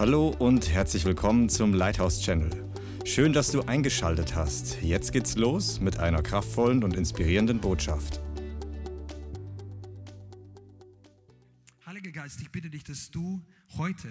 Hallo und herzlich willkommen zum Lighthouse Channel. Schön, dass du eingeschaltet hast. Jetzt geht's los mit einer kraftvollen und inspirierenden Botschaft. Heiliger Geist, ich bitte dich, dass du heute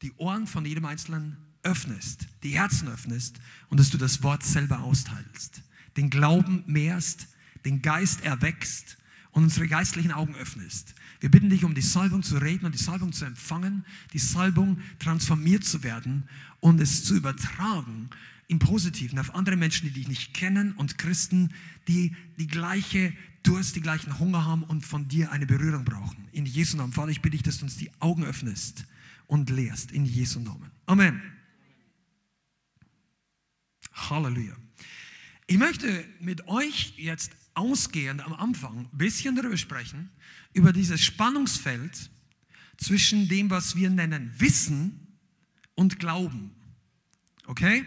die Ohren von jedem Einzelnen öffnest, die Herzen öffnest und dass du das Wort selber austeilst, den Glauben mehrst, den Geist erwächst und unsere geistlichen Augen öffnest. Wir bitten dich um die Salbung zu reden und die Salbung zu empfangen, die Salbung transformiert zu werden und es zu übertragen im Positiven auf andere Menschen, die dich nicht kennen und Christen, die die gleiche Durst, die gleichen Hunger haben und von dir eine Berührung brauchen. In Jesu Namen. Vater, ich bitte dich, dass du uns die Augen öffnest und lehrst. In Jesu Namen. Amen. Halleluja. Ich möchte mit euch jetzt ausgehend am Anfang ein bisschen darüber sprechen, über dieses Spannungsfeld zwischen dem, was wir nennen Wissen und Glauben. Okay?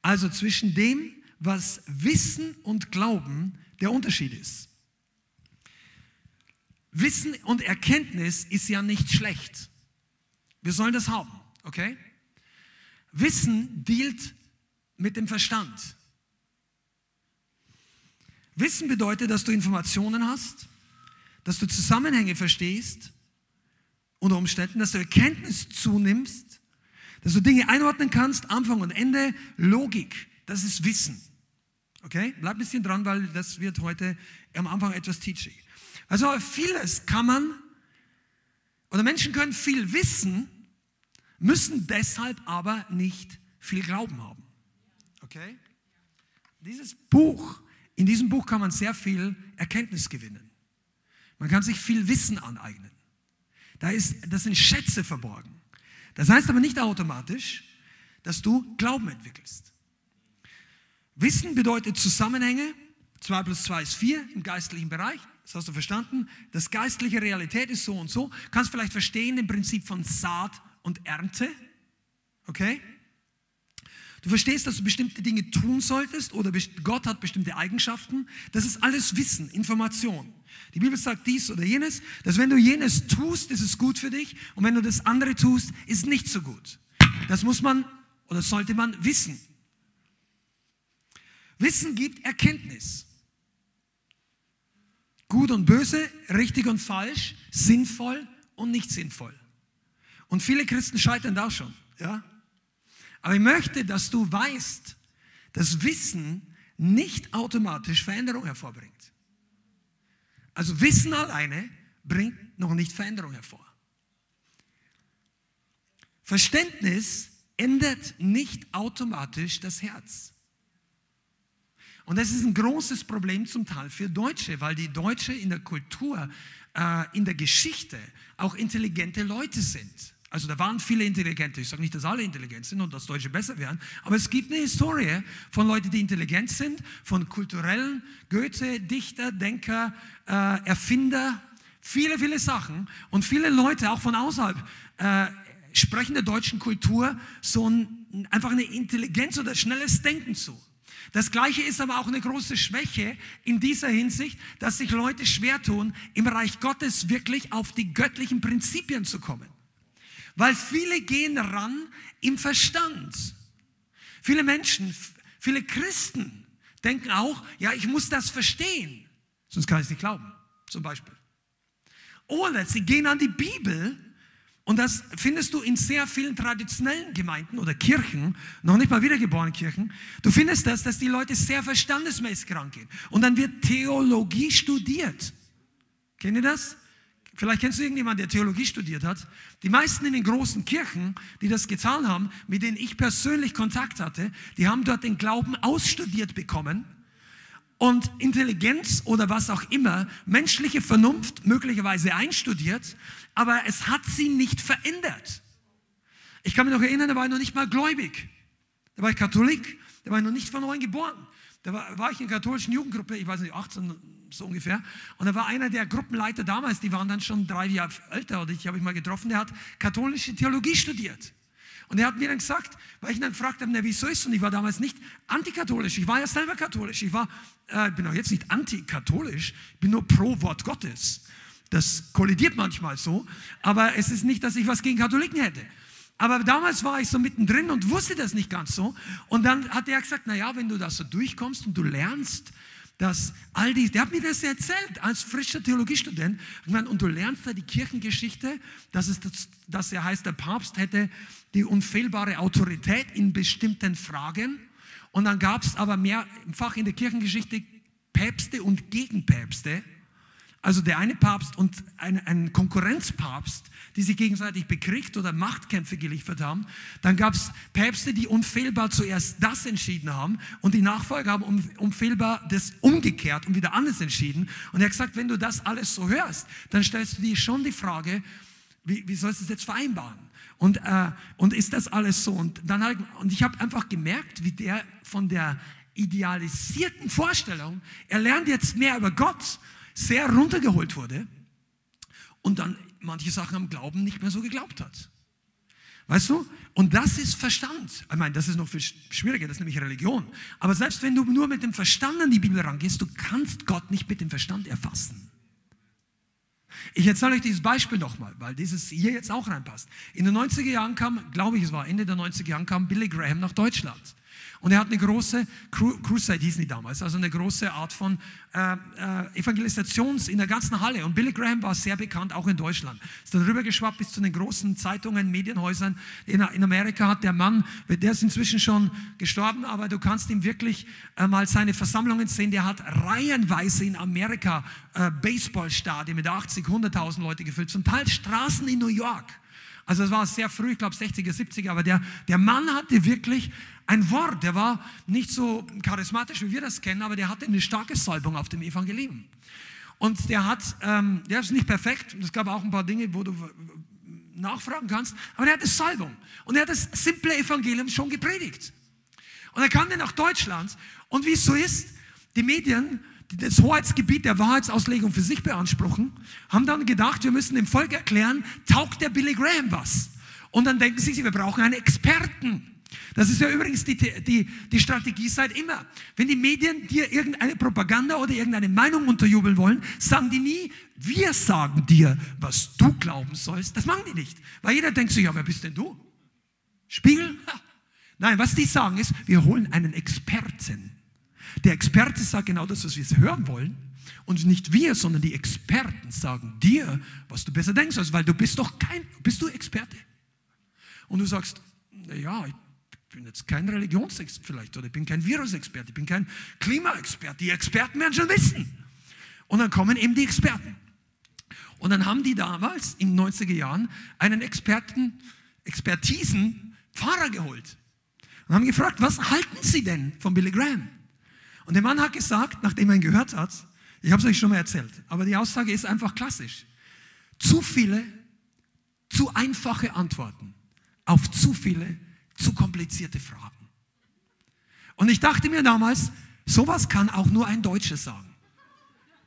Also zwischen dem, was Wissen und Glauben der Unterschied ist. Wissen und Erkenntnis ist ja nicht schlecht. Wir sollen das haben, okay? Wissen dealt mit dem Verstand. Wissen bedeutet, dass du Informationen hast, dass du Zusammenhänge verstehst, unter Umständen, dass du Erkenntnis zunimmst, dass du Dinge einordnen kannst, Anfang und Ende, Logik, das ist Wissen. Okay? Bleib ein bisschen dran, weil das wird heute am Anfang etwas teaching. Also vieles kann man, oder Menschen können viel wissen, müssen deshalb aber nicht viel Glauben haben. Okay? Dieses Buch in diesem Buch kann man sehr viel Erkenntnis gewinnen. Man kann sich viel Wissen aneignen. Da, ist, das sind Schätze verborgen. Das heißt aber nicht automatisch, dass du Glauben entwickelst. Wissen bedeutet Zusammenhänge. 2 plus 2 ist 4 im geistlichen Bereich. Das hast du verstanden. Das geistliche Realität ist so und so. Kannst vielleicht verstehen im Prinzip von Saat und Ernte. Okay? Du verstehst, dass du bestimmte Dinge tun solltest oder Gott hat bestimmte Eigenschaften. Das ist alles Wissen, Information. Die Bibel sagt dies oder jenes, dass wenn du jenes tust, ist es gut für dich und wenn du das andere tust, ist nicht so gut. Das muss man oder sollte man wissen. Wissen gibt Erkenntnis. Gut und böse, richtig und falsch, sinnvoll und nicht sinnvoll. Und viele Christen scheitern da schon. Ja? Aber ich möchte, dass du weißt, dass Wissen nicht automatisch Veränderung hervorbringt. Also Wissen alleine bringt noch nicht Veränderung hervor. Verständnis ändert nicht automatisch das Herz. Und das ist ein großes Problem zum Teil für Deutsche, weil die Deutsche in der Kultur, äh, in der Geschichte auch intelligente Leute sind. Also da waren viele Intelligente. Ich sage nicht, dass alle intelligent sind und dass Deutsche besser wären, aber es gibt eine Historie von Leuten, die intelligent sind, von kulturellen Goethe, Dichter, Denker, äh, Erfinder, viele, viele Sachen und viele Leute auch von außerhalb äh, sprechen der deutschen Kultur so ein, einfach eine Intelligenz oder schnelles Denken zu. Das Gleiche ist aber auch eine große Schwäche in dieser Hinsicht, dass sich Leute schwer tun, im Reich Gottes wirklich auf die göttlichen Prinzipien zu kommen. Weil viele gehen ran im Verstand. Viele Menschen, viele Christen denken auch, ja, ich muss das verstehen, sonst kann ich es nicht glauben, zum Beispiel. Oder sie gehen an die Bibel und das findest du in sehr vielen traditionellen Gemeinden oder Kirchen, noch nicht mal wiedergeborenen Kirchen. Du findest das, dass die Leute sehr verstandesmäßig rangehen. Und dann wird Theologie studiert. Kennt ihr das? Vielleicht kennst du irgendjemanden, der Theologie studiert hat. Die meisten in den großen Kirchen, die das getan haben, mit denen ich persönlich Kontakt hatte, die haben dort den Glauben ausstudiert bekommen und Intelligenz oder was auch immer, menschliche Vernunft möglicherweise einstudiert, aber es hat sie nicht verändert. Ich kann mich noch erinnern, da war ich noch nicht mal gläubig. Da war ich Katholik, da war ich noch nicht von neuem geboren. Da war, war ich in der katholischen Jugendgruppe, ich weiß nicht, 18, so ungefähr. Und da war einer der Gruppenleiter damals, die waren dann schon drei Jahre älter, oder ich habe ich mal getroffen, der hat katholische Theologie studiert. Und er hat mir dann gesagt, weil ich ihn dann gefragt habe, na, wieso ist Und ich war damals nicht antikatholisch, ich war ja selber katholisch. Ich war, äh, bin auch jetzt nicht antikatholisch, ich bin nur pro Wort Gottes. Das kollidiert manchmal so, aber es ist nicht, dass ich was gegen Katholiken hätte. Aber damals war ich so mittendrin und wusste das nicht ganz so. Und dann hat er gesagt, naja, wenn du da so durchkommst und du lernst, dass all die, der hat mir das erzählt als frischer Theologiestudent. Und du lernst da die Kirchengeschichte, dass, es, dass er heißt, der Papst hätte die unfehlbare Autorität in bestimmten Fragen. Und dann gab es aber mehrfach in der Kirchengeschichte Päpste und Gegenpäpste. Also der eine Papst und ein, ein Konkurrenzpapst, die sich gegenseitig bekriegt oder Machtkämpfe geliefert haben. Dann gab es Päpste, die unfehlbar zuerst das entschieden haben und die Nachfolger haben unfehlbar das umgekehrt und wieder anders entschieden. Und er hat gesagt, wenn du das alles so hörst, dann stellst du dir schon die Frage, wie, wie sollst du das jetzt vereinbaren? Und, äh, und ist das alles so? Und, dann halt, und ich habe einfach gemerkt, wie der von der idealisierten Vorstellung, er lernt jetzt mehr über Gott, sehr runtergeholt wurde und dann manche Sachen am Glauben nicht mehr so geglaubt hat. Weißt du? Und das ist Verstand. Ich meine, das ist noch viel schwieriger, das ist nämlich Religion. Aber selbst wenn du nur mit dem Verstand an die Bibel rangehst, du kannst Gott nicht mit dem Verstand erfassen. Ich erzähle euch dieses Beispiel nochmal, weil dieses hier jetzt auch reinpasst. In den 90er Jahren kam, glaube ich, es war Ende der 90er Jahren, kam Billy Graham nach Deutschland. Und er hat eine große, Crusade hießen die damals, also eine große Art von äh, äh, Evangelisations in der ganzen Halle. Und Billy Graham war sehr bekannt, auch in Deutschland. Ist dann rübergeschwappt bis zu den großen Zeitungen, Medienhäusern. In, in Amerika hat der Mann, der ist inzwischen schon gestorben, aber du kannst ihm wirklich äh, mal seine Versammlungen sehen. Der hat reihenweise in Amerika äh, Baseballstadien mit 80, 100.000 Leute gefüllt, zum Teil Straßen in New York. Also es war sehr früh, ich glaube 60er, 70er, aber der, der Mann hatte wirklich ein Wort, der war nicht so charismatisch, wie wir das kennen, aber der hatte eine starke Salbung auf dem Evangelium. Und der hat, ähm, der ist nicht perfekt, es gab auch ein paar Dinge, wo du nachfragen kannst, aber der hatte Salbung. Und er hat das simple Evangelium schon gepredigt. Und er kam dann nach Deutschland und wie es so ist, die Medien das Hoheitsgebiet der Wahrheitsauslegung für sich beanspruchen, haben dann gedacht, wir müssen dem Volk erklären, taugt der Billy Graham was? Und dann denken sie, wir brauchen einen Experten. Das ist ja übrigens die, die, die Strategie seit immer. Wenn die Medien dir irgendeine Propaganda oder irgendeine Meinung unterjubeln wollen, sagen die nie, wir sagen dir, was du glauben sollst. Das machen die nicht. Weil jeder denkt sich, ja, wer bist denn du? Spiegel? Ha. Nein, was die sagen ist, wir holen einen Experten. Der Experte sagt genau das, was wir hören wollen. Und nicht wir, sondern die Experten sagen dir, was du besser denkst, weil du bist doch kein, bist du Experte? Und du sagst, ja, ich bin jetzt kein Religionsexperte vielleicht oder ich bin kein Virusexperte, ich bin kein Klimaexperte. Die Experten werden schon wissen. Und dann kommen eben die Experten. Und dann haben die damals in den 90er Jahren einen Experten, Expertisen, Pfarrer geholt. Und haben gefragt, was halten Sie denn von Billy Graham? Und der Mann hat gesagt, nachdem er ihn gehört hat, ich habe es euch schon mal erzählt, aber die Aussage ist einfach klassisch. Zu viele, zu einfache Antworten auf zu viele, zu komplizierte Fragen. Und ich dachte mir damals, sowas kann auch nur ein Deutscher sagen.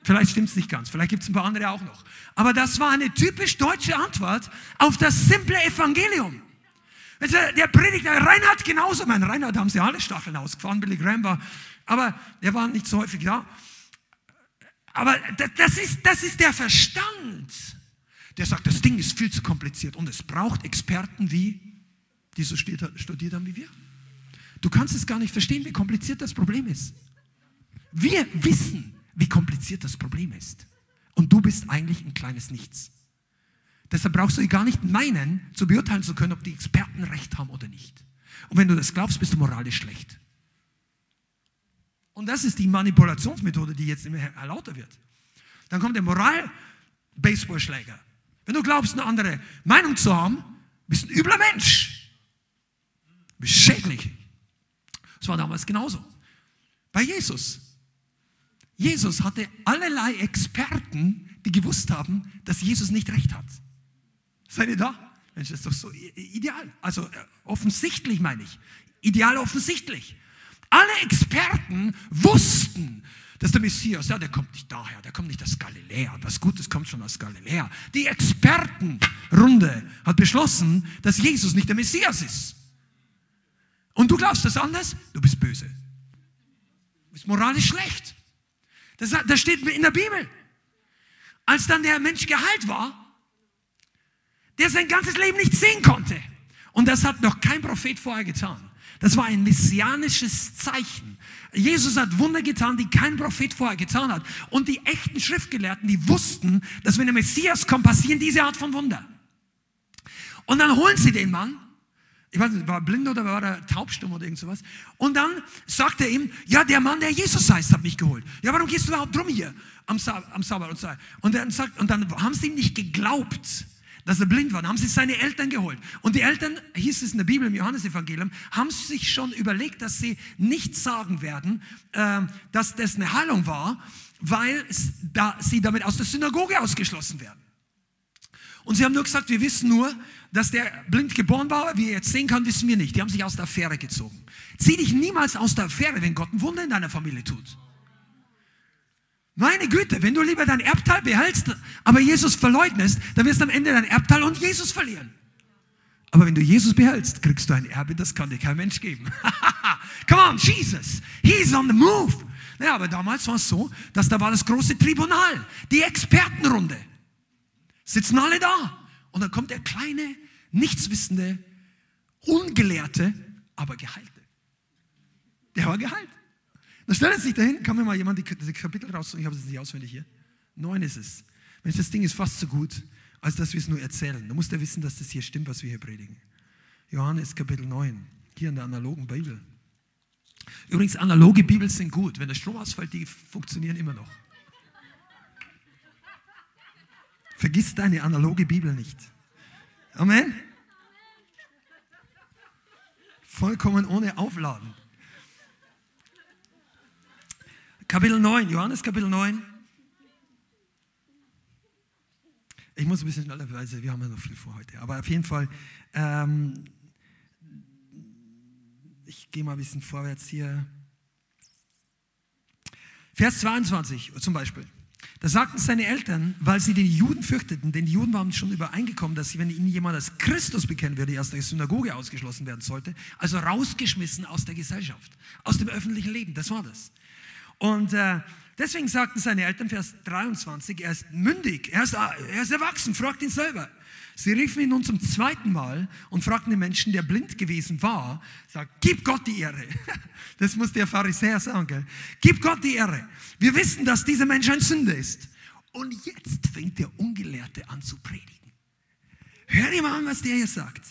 Vielleicht stimmt es nicht ganz, vielleicht gibt es ein paar andere auch noch. Aber das war eine typisch deutsche Antwort auf das simple Evangelium. Der Prediger Reinhard genauso, mein Reinhard haben sie alle Stacheln ausgefahren, Billy Graham war aber er war nicht so häufig da. Aber das ist, das ist der Verstand, der sagt, das Ding ist viel zu kompliziert und es braucht Experten wie, die so studiert haben wie wir. Du kannst es gar nicht verstehen, wie kompliziert das Problem ist. Wir wissen, wie kompliziert das Problem ist. Und du bist eigentlich ein kleines Nichts. Deshalb brauchst du gar nicht meinen, zu beurteilen zu können, ob die Experten recht haben oder nicht. Und wenn du das glaubst, bist du moralisch schlecht. Und das ist die Manipulationsmethode, die jetzt immer lauter wird. Dann kommt der Moral-Baseballschläger. Wenn du glaubst, eine andere Meinung zu haben, bist du ein übler Mensch. Bist schädlich. Das war damals genauso. Bei Jesus. Jesus hatte allerlei Experten, die gewusst haben, dass Jesus nicht recht hat. Seid ihr da? Mensch, das ist doch so ideal. Also äh, offensichtlich meine ich. Ideal offensichtlich. Alle Experten wussten, dass der Messias, ja, der kommt nicht daher, der kommt nicht aus Galiläa. Was Gutes kommt schon aus Galiläa. Die Expertenrunde hat beschlossen, dass Jesus nicht der Messias ist. Und du glaubst das anders? Du bist böse. Du bist moralisch schlecht. Das, das steht in der Bibel. Als dann der Mensch geheilt war, der sein ganzes Leben nicht sehen konnte Und das hat noch kein Prophet vorher getan. Das war ein messianisches Zeichen. Jesus hat Wunder getan, die kein Prophet vorher getan hat. Und die echten Schriftgelehrten, die wussten, dass wenn der Messias kommt, passieren diese Art von Wunder. Und dann holen sie den Mann. Ich weiß nicht, war er blind oder war er taubstumm oder irgend sowas. Und dann sagt er ihm, ja, der Mann, der Jesus heißt, hat mich geholt. Ja, warum gehst du überhaupt rum hier am, Sa am Sabbat? Und, so. und, dann sagt, und dann haben sie ihm nicht geglaubt dass er blind war. Dann haben sie seine Eltern geholt. Und die Eltern, hieß es in der Bibel, im Johannesevangelium, haben sich schon überlegt, dass sie nicht sagen werden, äh, dass das eine Heilung war, weil da, sie damit aus der Synagoge ausgeschlossen werden. Und sie haben nur gesagt, wir wissen nur, dass der blind geboren war, wie er jetzt sehen kann, wissen wir nicht. Die haben sich aus der Affäre gezogen. Zieh dich niemals aus der Affäre, wenn Gott ein Wunder in deiner Familie tut. Meine Güte, wenn du lieber dein Erbteil behältst, aber Jesus verleugnest, dann wirst du am Ende dein Erbteil und Jesus verlieren. Aber wenn du Jesus behältst, kriegst du ein Erbe, das kann dir kein Mensch geben. Come on, Jesus, he's on the move. Ja, aber damals war es so, dass da war das große Tribunal, die Expertenrunde. Sitzen alle da. Und dann kommt der kleine, nichtswissende, ungelehrte, aber geheilte. Der war geheilt. Dann stellt er sich dahin, kann mir mal jemand die, die Kapitel raussuchen, ich habe es nicht auswendig hier. Neun ist es. Wenn das Ding ist fast so gut, als dass wir es nur erzählen. Du musst ja wissen, dass das hier stimmt, was wir hier predigen. Johannes Kapitel 9, hier in der analogen Bibel. Übrigens, analoge Bibeln sind gut. Wenn der Strom ausfällt, die funktionieren immer noch. Vergiss deine analoge Bibel nicht. Amen. Vollkommen ohne Aufladen. Kapitel 9, Johannes Kapitel 9. Ich muss ein bisschen schneller, weil wir haben ja noch viel vor heute. Aber auf jeden Fall, ähm, ich gehe mal ein bisschen vorwärts hier. Vers 22 zum Beispiel. Da sagten seine Eltern, weil sie den Juden fürchteten, denn die Juden waren schon übereingekommen, dass sie, wenn ihnen jemand als Christus bekennen würde, aus der Synagoge ausgeschlossen werden sollte, also rausgeschmissen aus der Gesellschaft, aus dem öffentlichen Leben. Das war das. Und äh, deswegen sagten seine Eltern, Vers 23, er ist mündig, er ist, er ist erwachsen, fragt ihn selber. Sie riefen ihn nun zum zweiten Mal und fragten den Menschen, der blind gewesen war, sagt, gib Gott die Ehre. Das muss der Pharisäer sagen. Gell? Gib Gott die Ehre. Wir wissen, dass dieser Mensch ein Sünder ist. Und jetzt fängt der Ungelehrte an zu predigen. Hör mal an, was der hier sagt.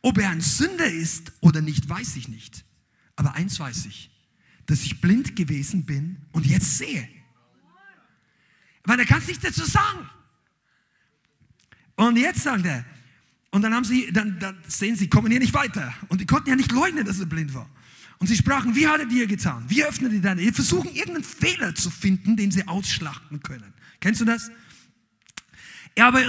Ob er ein Sünder ist oder nicht, weiß ich nicht. Aber eins weiß ich dass ich blind gewesen bin und jetzt sehe. Weil er kann es nicht dazu sagen. Und jetzt sagt er, und dann haben sie, dann, dann sehen sie, kommen hier nicht weiter. Und die konnten ja nicht leugnen, dass er blind war. Und sie sprachen, wie hat er dir getan? Wie öffnet er deine? Die versuchen irgendeinen Fehler zu finden, den sie ausschlachten können. Kennst du das? Er aber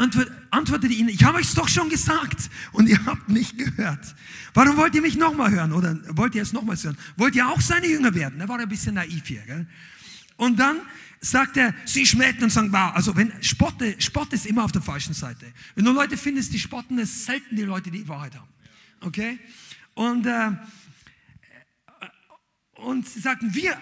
antwortete ihnen, ich habe euch doch schon gesagt und ihr habt nicht gehört. Warum wollt ihr mich nochmal hören oder wollt ihr es nochmals hören? Wollt ihr auch seine Jünger werden? Da war er ein bisschen naiv hier. Gell? Und dann sagt er, sie schmähten und sagen, wow, also wenn Spotte, Spott ist immer auf der falschen Seite. Wenn du Leute findest, die spotten, ist selten die Leute, die die Wahrheit haben. Okay? Und, äh, und sie sagten, wir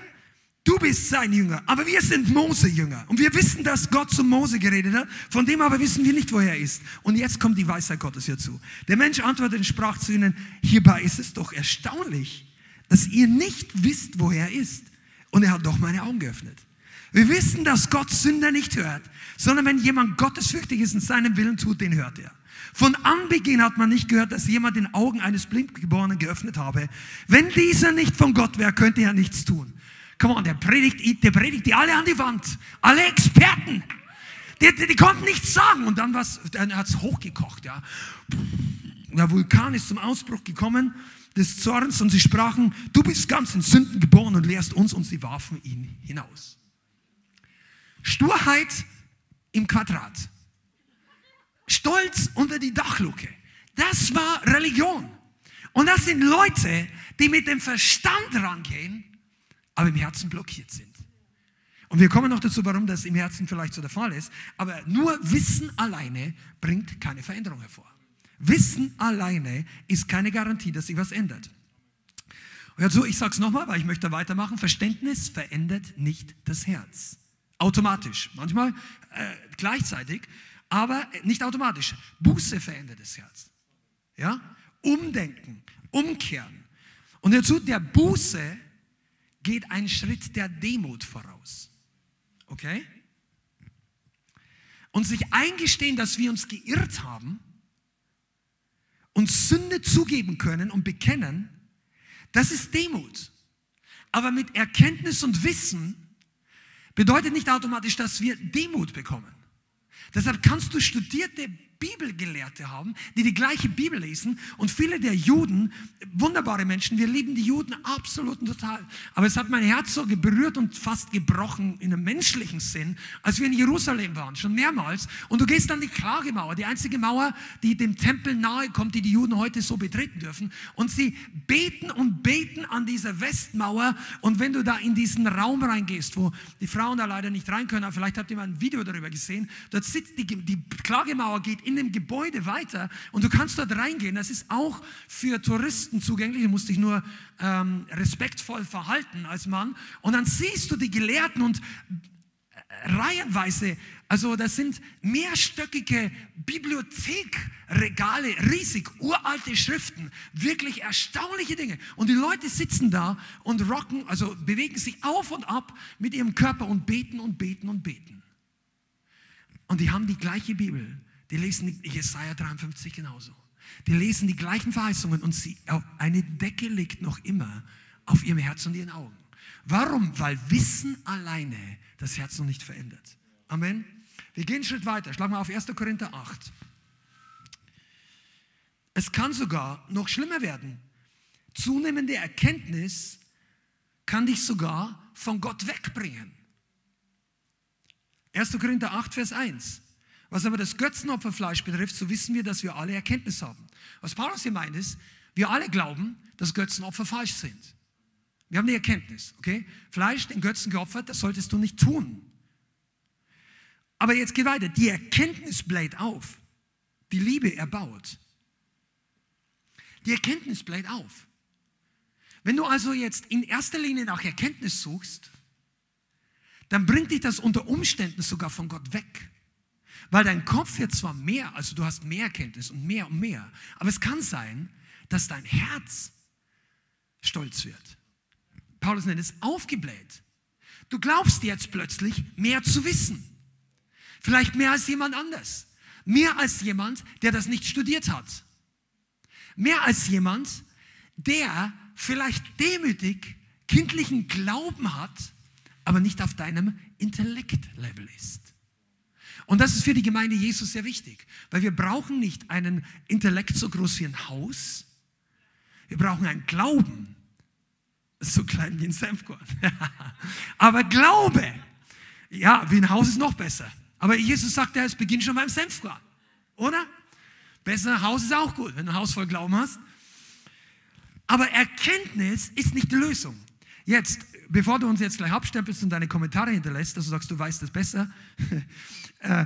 Du bist sein Jünger, aber wir sind Mose-Jünger. Und wir wissen, dass Gott zu Mose geredet hat, von dem aber wissen wir nicht, wo er ist. Und jetzt kommt die Weisheit Gottes hierzu. Der Mensch antwortete und sprach zu ihnen, hierbei ist es doch erstaunlich, dass ihr nicht wisst, wo er ist. Und er hat doch meine Augen geöffnet. Wir wissen, dass Gott Sünder nicht hört, sondern wenn jemand gottesfürchtig ist und seinen Willen tut, den hört er. Von Anbeginn hat man nicht gehört, dass jemand den Augen eines Blindgeborenen geöffnet habe. Wenn dieser nicht von Gott wäre, könnte er nichts tun. Come on, der predigt, der predigt die alle an die Wand. Alle Experten. Die, die, die konnten nichts sagen. Und dann, dann hat es hochgekocht. Ja. Der Vulkan ist zum Ausbruch gekommen des Zorns und sie sprachen, du bist ganz in Sünden geboren und lehrst uns und sie warfen ihn hinaus. Sturheit im Quadrat. Stolz unter die Dachluke. Das war Religion. Und das sind Leute, die mit dem Verstand rangehen aber im Herzen blockiert sind. Und wir kommen noch dazu, warum das im Herzen vielleicht so der Fall ist. Aber nur Wissen alleine bringt keine Veränderung hervor. Wissen alleine ist keine Garantie, dass sich was ändert. Und so, ich sage es nochmal, weil ich möchte weitermachen. Verständnis verändert nicht das Herz. Automatisch. Manchmal äh, gleichzeitig, aber nicht automatisch. Buße verändert das Herz. Ja? Umdenken, umkehren. Und dazu der Buße geht ein Schritt der Demut voraus. Okay? Und sich eingestehen, dass wir uns geirrt haben und Sünde zugeben können und bekennen, das ist Demut. Aber mit Erkenntnis und Wissen bedeutet nicht automatisch, dass wir Demut bekommen. Deshalb kannst du studierte Bibelgelehrte haben, die die gleiche Bibel lesen. Und viele der Juden, wunderbare Menschen, wir lieben die Juden absolut und total. Aber es hat mein Herz so berührt und fast gebrochen in einem menschlichen Sinn, als wir in Jerusalem waren, schon mehrmals. Und du gehst an die Klagemauer, die einzige Mauer, die dem Tempel nahe kommt, die die Juden heute so betreten dürfen. Und sie beten und beten an dieser Westmauer. Und wenn du da in diesen Raum reingehst, wo die Frauen da leider nicht rein können, vielleicht habt ihr mal ein Video darüber gesehen, dort sitzt die, die Klagemauer geht in dem Gebäude weiter und du kannst dort reingehen. Das ist auch für Touristen zugänglich. Du musst dich nur ähm, respektvoll verhalten als Mann. Und dann siehst du die Gelehrten und äh, reihenweise, also das sind mehrstöckige Bibliothekregale, riesig, uralte Schriften, wirklich erstaunliche Dinge. Und die Leute sitzen da und rocken, also bewegen sich auf und ab mit ihrem Körper und beten und beten und beten. Und die haben die gleiche Bibel. Die lesen Jesaja 53 genauso. Die lesen die gleichen Verheißungen und sie, eine Decke liegt noch immer auf ihrem Herz und ihren Augen. Warum? Weil Wissen alleine das Herz noch nicht verändert. Amen. Wir gehen einen Schritt weiter. Schlag mal auf 1. Korinther 8. Es kann sogar noch schlimmer werden. Zunehmende Erkenntnis kann dich sogar von Gott wegbringen. 1. Korinther 8, Vers 1. Was aber das Götzenopferfleisch betrifft, so wissen wir, dass wir alle Erkenntnis haben. Was Paulus hier meint ist, wir alle glauben, dass Götzenopfer falsch sind. Wir haben die Erkenntnis, okay? Fleisch, den Götzen geopfert, das solltest du nicht tun. Aber jetzt geht weiter. Die Erkenntnis bläht auf. Die Liebe erbaut. Die Erkenntnis bläht auf. Wenn du also jetzt in erster Linie nach Erkenntnis suchst, dann bringt dich das unter Umständen sogar von Gott weg. Weil dein Kopf wird zwar mehr, also du hast mehr Kenntnis und mehr und mehr, aber es kann sein, dass dein Herz stolz wird. Paulus nennt es aufgebläht. Du glaubst jetzt plötzlich mehr zu wissen. Vielleicht mehr als jemand anders. Mehr als jemand, der das nicht studiert hat. Mehr als jemand, der vielleicht demütig kindlichen Glauben hat, aber nicht auf deinem Intellektlevel ist. Und das ist für die Gemeinde Jesus sehr wichtig, weil wir brauchen nicht einen Intellekt so groß wie ein Haus. Wir brauchen einen Glauben, so klein wie ein Senfkorn. Aber Glaube, ja, wie ein Haus ist noch besser. Aber Jesus sagt, es beginnt schon beim Senfkorn, oder? Besser Haus ist auch gut, wenn du ein Haus voll Glauben hast. Aber Erkenntnis ist nicht die Lösung. Jetzt, bevor du uns jetzt gleich abstempelst und deine Kommentare hinterlässt, dass du sagst, du weißt es besser, äh,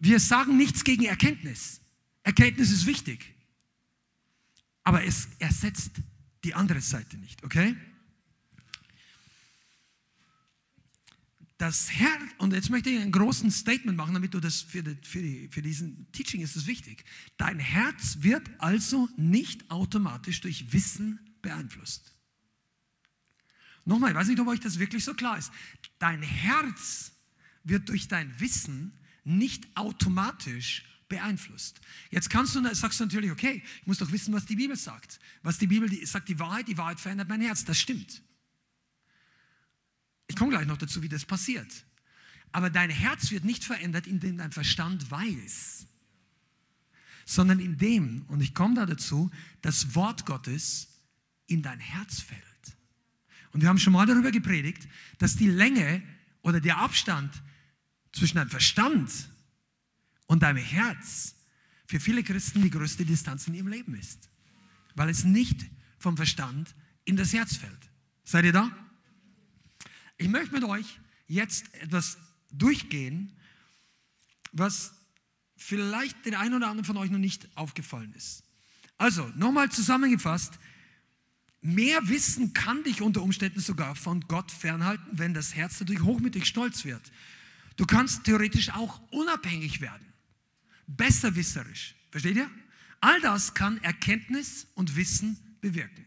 wir sagen nichts gegen Erkenntnis. Erkenntnis ist wichtig. Aber es ersetzt die andere Seite nicht, okay? Das Herz, und jetzt möchte ich einen großen Statement machen, damit du das für, die, für, die, für diesen Teaching ist es wichtig. Dein Herz wird also nicht automatisch durch Wissen beeinflusst. Nochmal, ich weiß nicht, ob euch das wirklich so klar ist. Dein Herz wird durch dein Wissen nicht automatisch beeinflusst. Jetzt kannst du, sagst du natürlich, okay, ich muss doch wissen, was die Bibel sagt. Was die Bibel die, sagt, die Wahrheit, die Wahrheit verändert mein Herz. Das stimmt. Ich komme gleich noch dazu, wie das passiert. Aber dein Herz wird nicht verändert, indem dein Verstand weiß, sondern indem, und ich komme da dazu, das Wort Gottes in dein Herz fällt. Und wir haben schon mal darüber gepredigt, dass die Länge oder der Abstand zwischen deinem Verstand und deinem Herz für viele Christen die größte Distanz in ihrem Leben ist, weil es nicht vom Verstand in das Herz fällt. Seid ihr da? Ich möchte mit euch jetzt etwas durchgehen, was vielleicht den einen oder anderen von euch noch nicht aufgefallen ist. Also, nochmal zusammengefasst, Mehr Wissen kann dich unter Umständen sogar von Gott fernhalten, wenn das Herz dadurch hochmütig stolz wird. Du kannst theoretisch auch unabhängig werden, besserwisserisch. Versteht ihr? All das kann Erkenntnis und Wissen bewirken.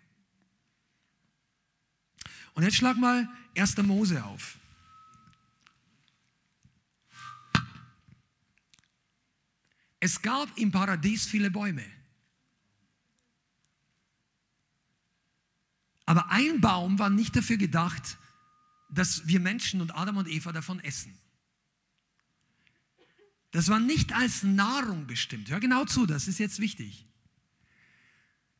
Und jetzt schlag mal 1. Mose auf. Es gab im Paradies viele Bäume. Aber ein Baum war nicht dafür gedacht, dass wir Menschen und Adam und Eva davon essen. Das war nicht als Nahrung bestimmt. Hör genau zu, das ist jetzt wichtig.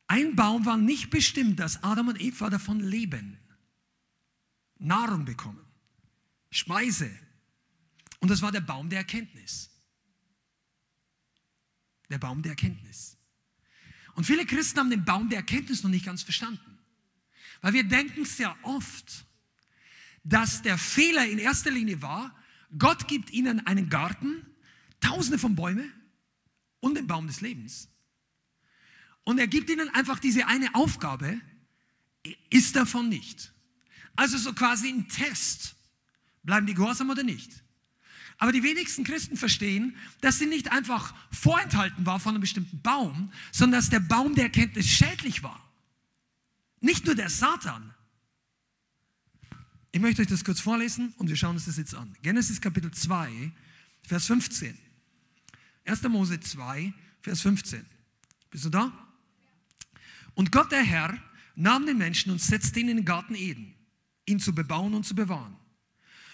Ein Baum war nicht bestimmt, dass Adam und Eva davon leben, Nahrung bekommen, Speise. Und das war der Baum der Erkenntnis. Der Baum der Erkenntnis. Und viele Christen haben den Baum der Erkenntnis noch nicht ganz verstanden. Weil wir denken sehr oft, dass der Fehler in erster Linie war, Gott gibt ihnen einen Garten, tausende von Bäumen und den Baum des Lebens. Und er gibt ihnen einfach diese eine Aufgabe, ist davon nicht. Also so quasi ein Test. Bleiben die gehorsam oder nicht? Aber die wenigsten Christen verstehen, dass sie nicht einfach vorenthalten war von einem bestimmten Baum, sondern dass der Baum der Erkenntnis schädlich war. Nicht nur der Satan. Ich möchte euch das kurz vorlesen und wir schauen uns das jetzt an. Genesis Kapitel 2, Vers 15. 1. Mose 2, Vers 15. Bist du da? Und Gott der Herr nahm den Menschen und setzte ihn in den Garten Eden, ihn zu bebauen und zu bewahren.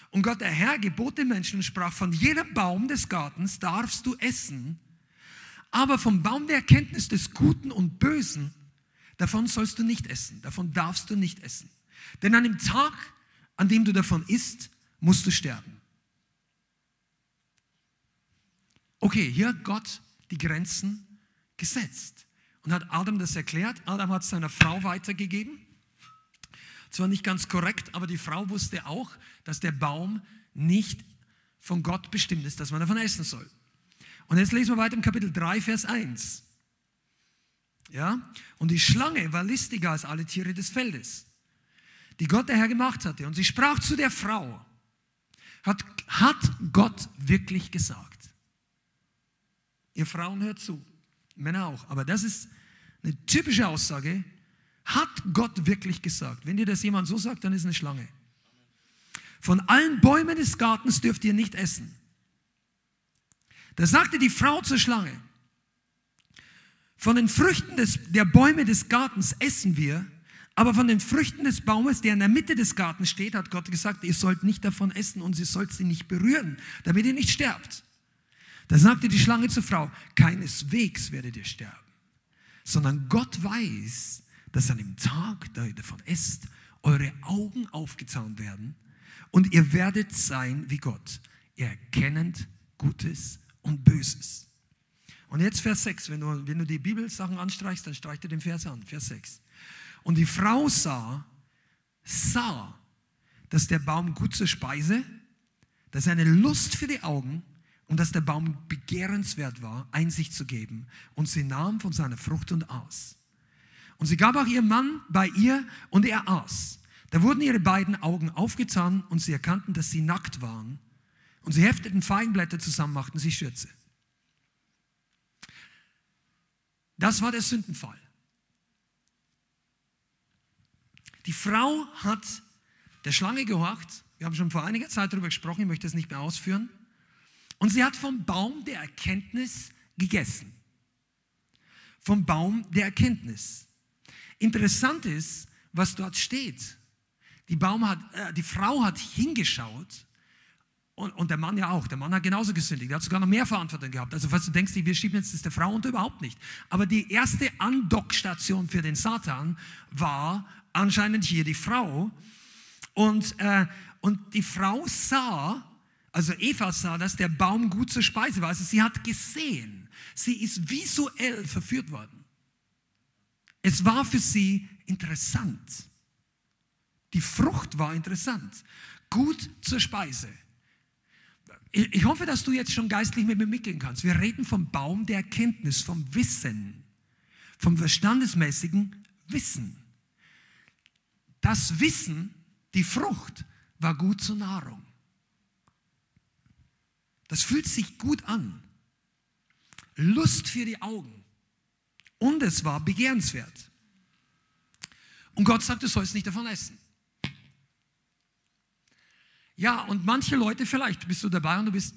Und Gott, der Herr, gebot den Menschen und sprach, von jedem Baum des Gartens darfst du essen, aber vom Baum der Erkenntnis des Guten und Bösen, davon sollst du nicht essen, davon darfst du nicht essen. Denn an dem Tag, an dem du davon isst, musst du sterben. Okay, hier hat Gott die Grenzen gesetzt und hat Adam das erklärt. Adam hat es seiner Frau weitergegeben. Zwar nicht ganz korrekt, aber die Frau wusste auch, dass der Baum nicht von Gott bestimmt ist, dass man davon essen soll. Und jetzt lesen wir weiter im Kapitel 3, Vers 1. Ja? Und die Schlange war listiger als alle Tiere des Feldes, die Gott der Herr gemacht hatte. Und sie sprach zu der Frau, hat, hat Gott wirklich gesagt? Ihr Frauen hört zu, Männer auch. Aber das ist eine typische Aussage, hat Gott wirklich gesagt? Wenn dir das jemand so sagt, dann ist eine Schlange. Von allen Bäumen des Gartens dürft ihr nicht essen. Da sagte die Frau zur Schlange, von den Früchten des, der Bäume des Gartens essen wir, aber von den Früchten des Baumes, der in der Mitte des Gartens steht, hat Gott gesagt, ihr sollt nicht davon essen und sie sollt sie nicht berühren, damit ihr nicht sterbt. Da sagte die Schlange zur Frau, keineswegs werdet ihr sterben, sondern Gott weiß, dass an dem Tag, da ihr davon esst, eure Augen aufgezahnt werden und ihr werdet sein wie Gott, erkennend Gutes und Böses. Und jetzt Vers 6, wenn du, wenn du die Bibelsachen anstreichst, dann streich dir den Vers an, Vers 6. Und die Frau sah, sah, dass der Baum gut zur Speise, dass eine Lust für die Augen und dass der Baum begehrenswert war, Einsicht zu geben. Und sie nahm von seiner Frucht und aß. Und sie gab auch ihrem Mann bei ihr und er aß. Da wurden ihre beiden Augen aufgetan und sie erkannten, dass sie nackt waren. Und sie hefteten Feigenblätter zusammen, machten sie Schürze. Das war der Sündenfall. Die Frau hat der Schlange gehorcht. Wir haben schon vor einiger Zeit darüber gesprochen, ich möchte das nicht mehr ausführen. Und sie hat vom Baum der Erkenntnis gegessen. Vom Baum der Erkenntnis. Interessant ist, was dort steht. Die, hat, äh, die Frau hat hingeschaut und, und, der Mann ja auch. Der Mann hat genauso gesündigt. Er hat sogar noch mehr Verantwortung gehabt. Also, falls du denkst, wir schieben jetzt das der Frau unter, überhaupt nicht. Aber die erste Andockstation für den Satan war anscheinend hier die Frau. Und, äh, und die Frau sah, also Eva sah, dass der Baum gut zur Speise war. Also, sie hat gesehen. Sie ist visuell verführt worden. Es war für sie interessant. Die Frucht war interessant. Gut zur Speise. Ich hoffe, dass du jetzt schon geistlich mit mir mitgehen kannst. Wir reden vom Baum der Erkenntnis, vom Wissen, vom verstandesmäßigen Wissen. Das Wissen, die Frucht, war gut zur Nahrung. Das fühlt sich gut an. Lust für die Augen. und es war begehrenswert. Und Gott sagt, du sollst nicht davon essen. Ja, und manche Leute, vielleicht bist du dabei und du bist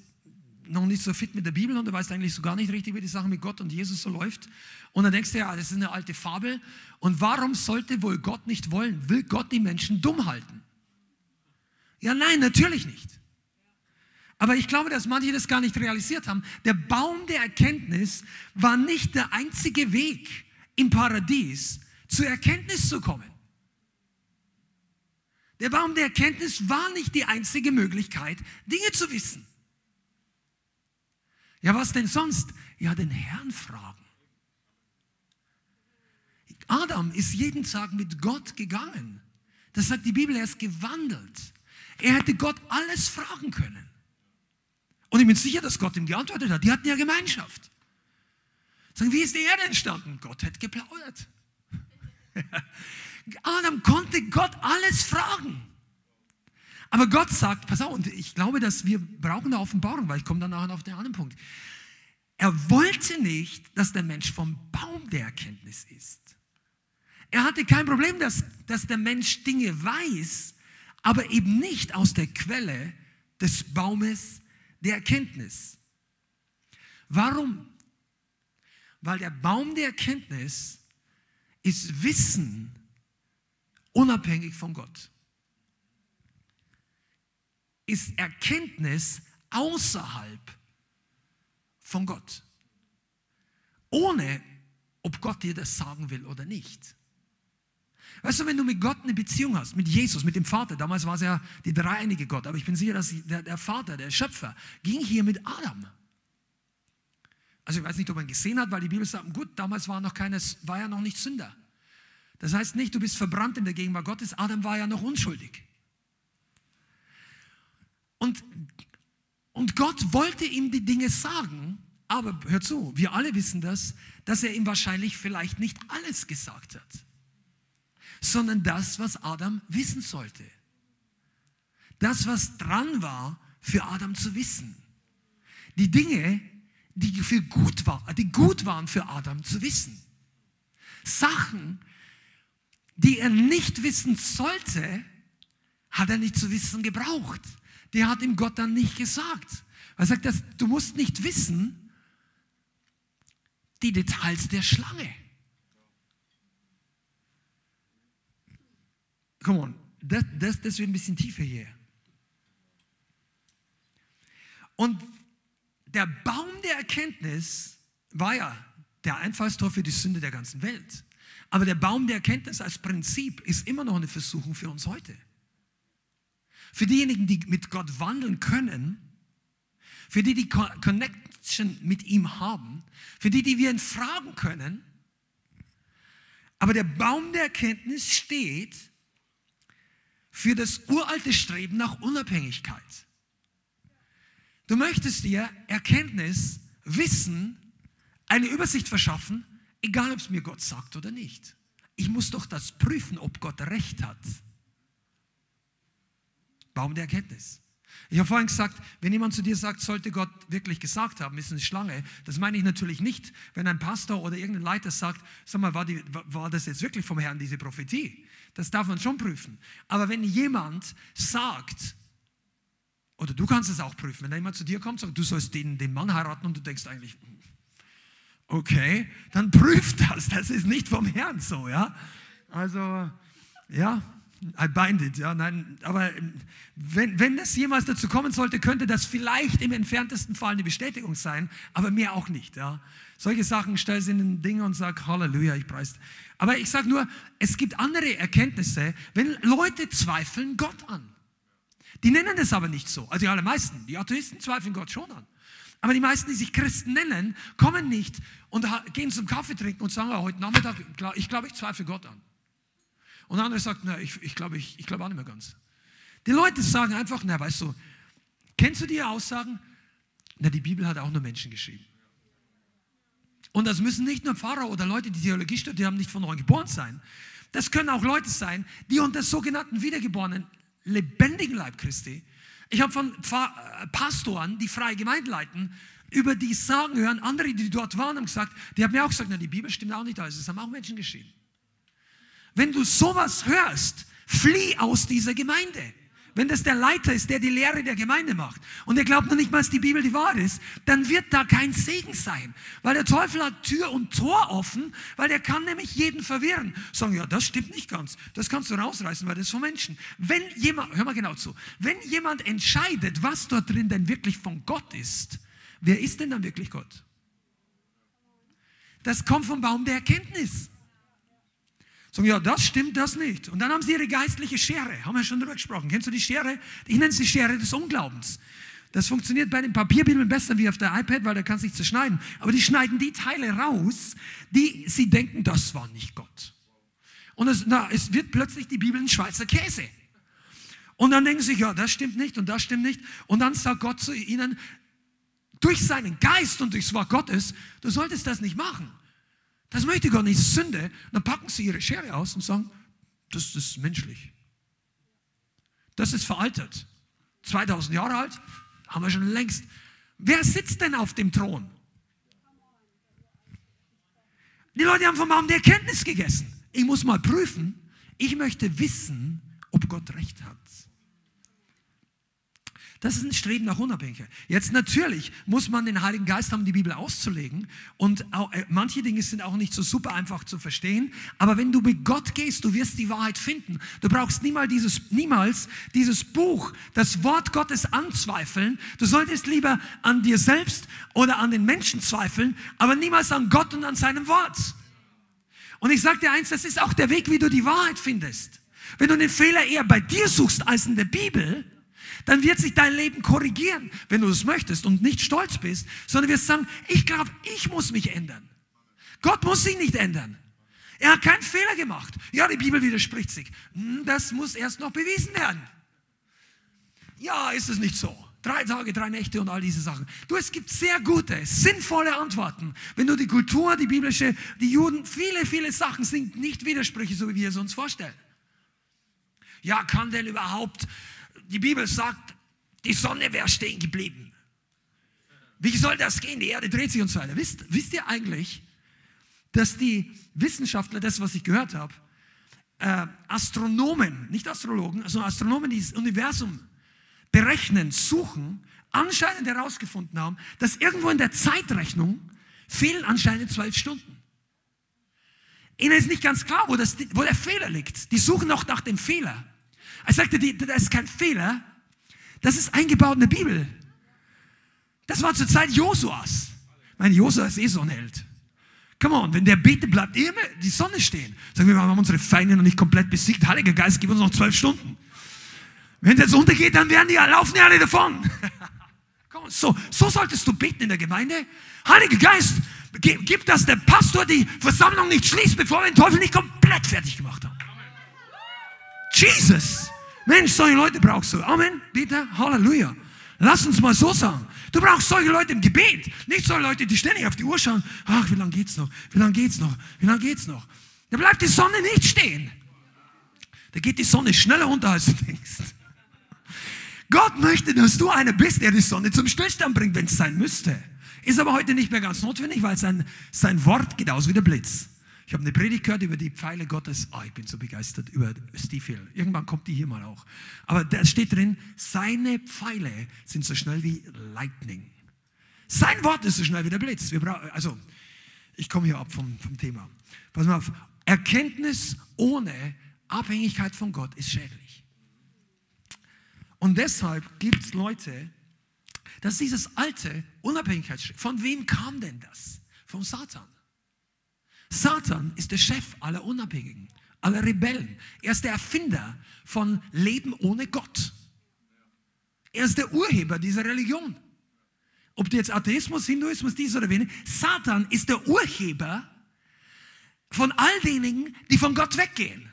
noch nicht so fit mit der Bibel und du weißt eigentlich so gar nicht richtig, wie die Sache mit Gott und Jesus so läuft. Und dann denkst du, ja, das ist eine alte Fabel. Und warum sollte wohl Gott nicht wollen? Will Gott die Menschen dumm halten? Ja, nein, natürlich nicht. Aber ich glaube, dass manche das gar nicht realisiert haben. Der Baum der Erkenntnis war nicht der einzige Weg im Paradies zur Erkenntnis zu kommen. Der Baum der Erkenntnis war nicht die einzige Möglichkeit, Dinge zu wissen. Ja, was denn sonst? Ja, den Herrn fragen. Adam ist jeden Tag mit Gott gegangen. Das sagt die Bibel, er ist gewandelt. Er hätte Gott alles fragen können. Und ich bin sicher, dass Gott ihm geantwortet hat. Die hatten ja Gemeinschaft. Sagen, wie ist die Erde entstanden? Gott hat geplaudert. Adam konnte Gott alles fragen. Aber Gott sagt, pass auf, und ich glaube, dass wir brauchen eine Offenbarung, weil ich komme dann nachher auf den anderen Punkt. Er wollte nicht, dass der Mensch vom Baum der Erkenntnis ist. Er hatte kein Problem, dass, dass der Mensch Dinge weiß, aber eben nicht aus der Quelle des Baumes der Erkenntnis. Warum? Weil der Baum der Erkenntnis ist Wissen unabhängig von Gott. Ist Erkenntnis außerhalb von Gott. Ohne, ob Gott dir das sagen will oder nicht. Weißt du, wenn du mit Gott eine Beziehung hast, mit Jesus, mit dem Vater, damals war es ja die dreieinige Gott, aber ich bin sicher, dass der, der Vater, der Schöpfer, ging hier mit Adam. Also ich weiß nicht, ob man gesehen hat, weil die Bibel sagt, gut, damals war, noch keine, war ja noch nicht Sünder. Das heißt nicht, du bist verbrannt in der Gegenwart Gottes. Adam war ja noch unschuldig. Und, und Gott wollte ihm die Dinge sagen, aber hör zu, wir alle wissen das, dass er ihm wahrscheinlich vielleicht nicht alles gesagt hat sondern das, was Adam wissen sollte. Das, was dran war, für Adam zu wissen. Die Dinge, die, für gut war, die gut waren für Adam zu wissen. Sachen, die er nicht wissen sollte, hat er nicht zu wissen gebraucht. Die hat ihm Gott dann nicht gesagt. Er sagt, dass, du musst nicht wissen die Details der Schlange. Come on, das, das, das wird ein bisschen tiefer hier. Und der Baum der Erkenntnis war ja der Einfallstor für die Sünde der ganzen Welt. Aber der Baum der Erkenntnis als Prinzip ist immer noch eine Versuchung für uns heute. Für diejenigen, die mit Gott wandeln können, für die, die Connection mit ihm haben, für die, die wir ihn fragen können. Aber der Baum der Erkenntnis steht für das uralte Streben nach Unabhängigkeit. Du möchtest dir Erkenntnis, Wissen, eine Übersicht verschaffen, egal ob es mir Gott sagt oder nicht. Ich muss doch das prüfen, ob Gott recht hat. Baum der Erkenntnis. Ich habe vorhin gesagt, wenn jemand zu dir sagt, sollte Gott wirklich gesagt haben, ist eine Schlange, das meine ich natürlich nicht, wenn ein Pastor oder irgendein Leiter sagt, sag mal, war, die, war das jetzt wirklich vom Herrn, diese Prophetie? Das darf man schon prüfen. Aber wenn jemand sagt, oder du kannst es auch prüfen, wenn jemand zu dir kommt und sagt, du sollst den, den Mann heiraten und du denkst eigentlich, okay, dann prüf das, das ist nicht vom Herrn so, ja. Also, ja, I bind it, ja, nein, aber wenn, wenn es jemals dazu kommen sollte, könnte das vielleicht im entferntesten Fall eine Bestätigung sein, aber mehr auch nicht, ja. Solche Sachen stellst in ein Ding und sag Halleluja, ich preise. Aber ich sage nur, es gibt andere Erkenntnisse, wenn Leute zweifeln Gott an. Die nennen das aber nicht so. Also die allermeisten, die Atheisten zweifeln Gott schon an. Aber die meisten, die sich Christen nennen, kommen nicht und gehen zum Kaffee trinken und sagen, oh, heute Nachmittag, ich glaube, ich zweifle Gott an. Und der andere sagt, na, ich, ich glaube ich, ich glaub auch nicht mehr ganz. Die Leute sagen einfach, na, weißt du, kennst du die Aussagen? Na, die Bibel hat auch nur Menschen geschrieben. Und das müssen nicht nur Pfarrer oder Leute, die Theologie studieren, haben, nicht von neu geboren sein. Das können auch Leute sein, die unter sogenannten wiedergeborenen lebendigen Leib Christi. Ich habe von Pfarr äh, Pastoren, die freie Gemeinde leiten, über die Sagen hören. Andere, die dort waren, haben gesagt, die haben mir auch gesagt, na, die Bibel stimmt auch nicht alles. Es haben auch Menschen geschrieben. Wenn du sowas hörst, flieh aus dieser Gemeinde. Wenn das der Leiter ist, der die Lehre der Gemeinde macht und er glaubt noch nicht mal, dass die Bibel die Wahrheit ist, dann wird da kein Segen sein. Weil der Teufel hat Tür und Tor offen, weil er kann nämlich jeden verwirren. Sagen, ja, das stimmt nicht ganz. Das kannst du rausreißen, weil das ist von Menschen. Wenn jemand, hör mal genau zu, wenn jemand entscheidet, was dort drin denn wirklich von Gott ist, wer ist denn dann wirklich Gott? Das kommt vom Baum der Erkenntnis. Sagen, ja, das stimmt, das nicht. Und dann haben sie ihre geistliche Schere. Haben wir schon drüber gesprochen. Kennst du die Schere? Ich nenne es die Schere des Unglaubens. Das funktioniert bei den Papierbibeln besser wie auf der iPad, weil da kannst du nicht zerschneiden. Aber die schneiden die Teile raus, die sie denken, das war nicht Gott. Und es, na, es wird plötzlich die Bibel ein Schweizer Käse. Und dann denken sie, ja, das stimmt nicht und das stimmt nicht. Und dann sagt Gott zu ihnen, durch seinen Geist und durchs Wort Gottes, du solltest das nicht machen. Das möchte Gott nicht, Sünde. dann packen sie ihre Schere aus und sagen, das ist menschlich. Das ist veraltet. 2000 Jahre alt, haben wir schon längst. Wer sitzt denn auf dem Thron? Die Leute haben vom Baum der Erkenntnis gegessen. Ich muss mal prüfen. Ich möchte wissen, ob Gott recht hat. Das ist ein Streben nach Unabhängigkeit. Jetzt natürlich muss man den Heiligen Geist haben, die Bibel auszulegen. Und auch, äh, manche Dinge sind auch nicht so super einfach zu verstehen. Aber wenn du mit Gott gehst, du wirst die Wahrheit finden. Du brauchst niemals dieses, niemals dieses Buch, das Wort Gottes anzweifeln. Du solltest lieber an dir selbst oder an den Menschen zweifeln, aber niemals an Gott und an seinem Wort. Und ich sage dir eins, das ist auch der Weg, wie du die Wahrheit findest. Wenn du den Fehler eher bei dir suchst als in der Bibel, dann wird sich dein Leben korrigieren, wenn du es möchtest und nicht stolz bist, sondern wirst sagen, ich glaube, ich muss mich ändern. Gott muss sich nicht ändern. Er hat keinen Fehler gemacht. Ja, die Bibel widerspricht sich. Hm, das muss erst noch bewiesen werden. Ja, ist es nicht so. Drei Tage, drei Nächte und all diese Sachen. Du, es gibt sehr gute, sinnvolle Antworten. Wenn du die Kultur, die biblische, die Juden, viele, viele Sachen sind nicht Widersprüche, so wie wir es uns vorstellen. Ja, kann denn überhaupt die Bibel sagt, die Sonne wäre stehen geblieben. Wie soll das gehen? Die Erde dreht sich und so weiter. Wisst, wisst ihr eigentlich, dass die Wissenschaftler, das, was ich gehört habe, äh, Astronomen, nicht Astrologen, sondern Astronomen, die das Universum berechnen, suchen, anscheinend herausgefunden haben, dass irgendwo in der Zeitrechnung fehlen anscheinend zwölf Stunden. Ihnen ist nicht ganz klar, wo, das, wo der Fehler liegt. Die suchen noch nach dem Fehler. Er sagte, das ist kein Fehler, das ist eingebaut in der Bibel. Das war zur Zeit Josuas. Meine, Josua ist eh so ein Held. Come on, wenn der betet, bleibt immer die Sonne stehen. Sagen wir, wir haben unsere Feinde noch nicht komplett besiegt. Heiliger Geist, gib uns noch zwölf Stunden. Wenn das untergeht, dann werden die, laufen die alle davon. Komm, so, so solltest du beten in der Gemeinde. Heiliger Geist, gib, gib, dass der Pastor die Versammlung nicht schließt, bevor wir den Teufel nicht komplett fertig gemacht haben. Jesus. Mensch, solche Leute brauchst du. Amen. Bitte. Halleluja. Lass uns mal so sagen. Du brauchst solche Leute im Gebet. Nicht solche Leute, die ständig auf die Uhr schauen. Ach, wie lange geht's noch? Wie lange geht's noch? Wie lange geht's noch? Da bleibt die Sonne nicht stehen. Da geht die Sonne schneller unter, als du denkst. Gott möchte, dass du einer bist, der die Sonne zum Stillstand bringt, wenn es sein müsste. Ist aber heute nicht mehr ganz notwendig, weil sein, sein Wort geht aus wie der Blitz. Ich habe eine Predigt gehört über die Pfeile Gottes. Oh, ich bin so begeistert über Steve Hill. Irgendwann kommt die hier mal auch. Aber da steht drin, seine Pfeile sind so schnell wie Lightning. Sein Wort ist so schnell wie der Blitz. Brauchen, also, ich komme hier ab vom, vom Thema. Pass mal auf. Erkenntnis ohne Abhängigkeit von Gott ist schädlich. Und deshalb gibt es Leute, dass dieses alte Unabhängigkeitsstreben, von wem kam denn das? Vom Satan. Satan ist der Chef aller Unabhängigen, aller Rebellen. Er ist der Erfinder von Leben ohne Gott. Er ist der Urheber dieser Religion. Ob du jetzt Atheismus, Hinduismus, dies oder jenes, Satan ist der Urheber von all denen, die von Gott weggehen.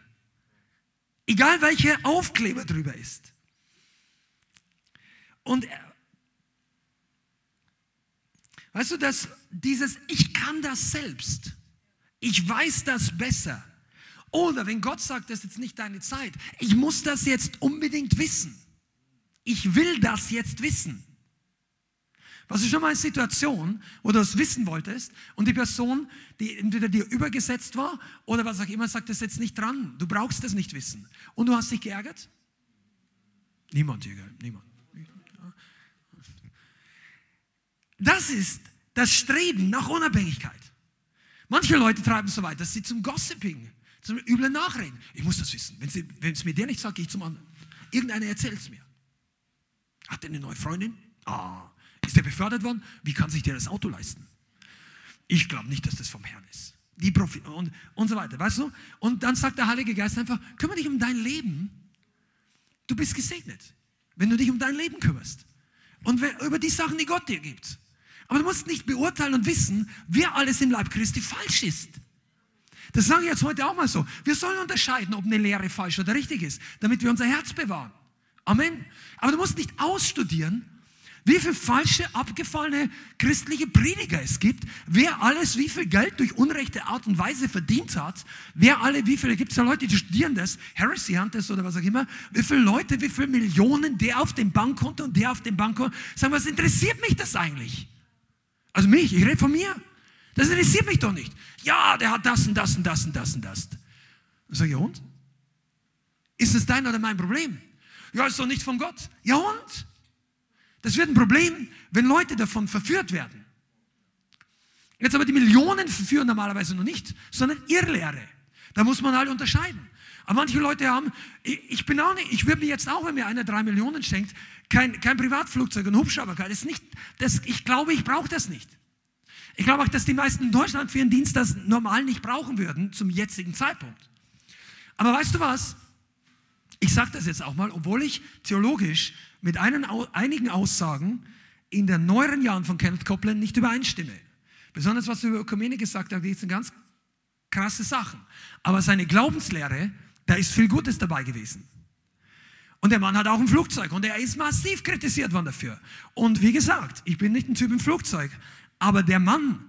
Egal welcher Aufkleber drüber ist. Und weißt du, dass dieses Ich kann das selbst ich weiß das besser. Oder wenn Gott sagt, das ist jetzt nicht deine Zeit, ich muss das jetzt unbedingt wissen. Ich will das jetzt wissen. Was ist schon mal eine Situation, wo du es wissen wolltest und die Person, die entweder dir übergesetzt war oder was auch immer, sagt, das jetzt nicht dran. Du brauchst das nicht wissen. Und du hast dich geärgert? Niemand, Jäger, niemand. Das ist das Streben nach Unabhängigkeit. Manche Leute treiben so weit, dass sie zum Gossiping, zum üblen Nachreden. Ich muss das wissen. Wenn es mir der nicht sagt, gehe ich zum anderen. Irgendeiner erzählt es mir. Hat er eine neue Freundin? Ah, ist der befördert worden? Wie kann sich der das Auto leisten? Ich glaube nicht, dass das vom Herrn ist. Die Profi und, und so weiter, weißt du? Und dann sagt der Heilige Geist einfach, kümmere dich um dein Leben. Du bist gesegnet, wenn du dich um dein Leben kümmerst. Und über die Sachen, die Gott dir gibt. Aber du musst nicht beurteilen und wissen, wer alles im Leib Christi falsch ist. Das sage ich jetzt heute auch mal so. Wir sollen unterscheiden, ob eine Lehre falsch oder richtig ist, damit wir unser Herz bewahren. Amen. Aber du musst nicht ausstudieren, wie viele falsche, abgefallene christliche Prediger es gibt, wer alles wie viel Geld durch unrechte Art und Weise verdient hat, wer alle, wie viele, gibt es ja Leute, die studieren das, Heresy Hunters oder was auch immer, wie viele Leute, wie viele Millionen der auf dem Bankkonto und der auf dem Bankkonto, sagen, was interessiert mich das eigentlich? Also mich, ich rede von mir. Das interessiert mich doch nicht. Ja, der hat das und das und das und das und das. Dann sage ich, ja und? Ist es dein oder mein Problem? Ja, ist doch nicht von Gott. Ja und? Das wird ein Problem, wenn Leute davon verführt werden. Jetzt aber die Millionen verführen normalerweise noch nicht, sondern Irrlehre. Da muss man halt unterscheiden. Aber manche Leute haben, ich bin auch nicht, ich würde mir jetzt auch, wenn mir einer drei Millionen schenkt, kein, kein Privatflugzeug und Hubschrauber, das ist nicht, das, ich glaube, ich brauche das nicht. Ich glaube auch, dass die meisten in Deutschland für ihren Dienst das normal nicht brauchen würden, zum jetzigen Zeitpunkt. Aber weißt du was? Ich sage das jetzt auch mal, obwohl ich theologisch mit einen, einigen Aussagen in den neueren Jahren von Kenneth Copeland nicht übereinstimme. Besonders was er über Ökumene gesagt hat, das sind ganz krasse Sachen. Aber seine Glaubenslehre, da ist viel Gutes dabei gewesen. Und der Mann hat auch ein Flugzeug und er ist massiv kritisiert worden dafür. Und wie gesagt, ich bin nicht ein Typ im Flugzeug, aber der Mann,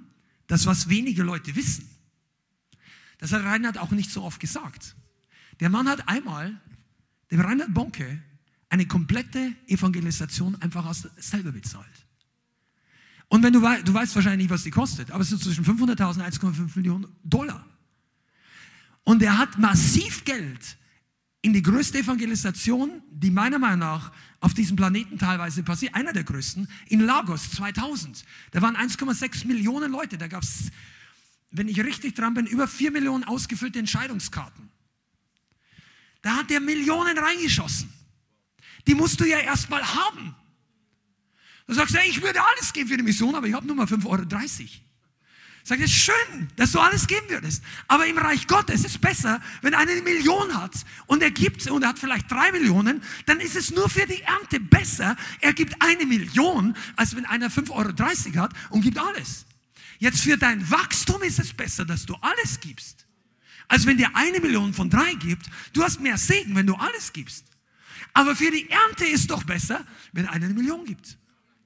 das was wenige Leute wissen, das hat Reinhard auch nicht so oft gesagt. Der Mann hat einmal dem Reinhard Bonke eine komplette Evangelisation einfach aus selber bezahlt. Und wenn du, weißt, du weißt wahrscheinlich nicht, was die kostet, aber es ist zwischen 500.000 und 1,5 Millionen Dollar. Und er hat massiv Geld in die größte Evangelisation, die meiner Meinung nach auf diesem Planeten teilweise passiert, einer der größten, in Lagos 2000. Da waren 1,6 Millionen Leute, da gab es, wenn ich richtig dran bin, über 4 Millionen ausgefüllte Entscheidungskarten. Da hat er Millionen reingeschossen. Die musst du ja erstmal haben. Du sagst, ja, ich würde alles geben für die Mission, aber ich habe nur mal 5,30 Euro. Sagt, es ist schön, dass du alles geben würdest. Aber im Reich Gottes ist es besser, wenn einer eine Million hat und er gibt und er hat vielleicht drei Millionen, dann ist es nur für die Ernte besser, er gibt eine Million, als wenn einer 5,30 Euro hat und gibt alles. Jetzt für dein Wachstum ist es besser, dass du alles gibst, als wenn dir eine Million von drei gibt. Du hast mehr Segen, wenn du alles gibst. Aber für die Ernte ist doch besser, wenn einer eine Million gibt.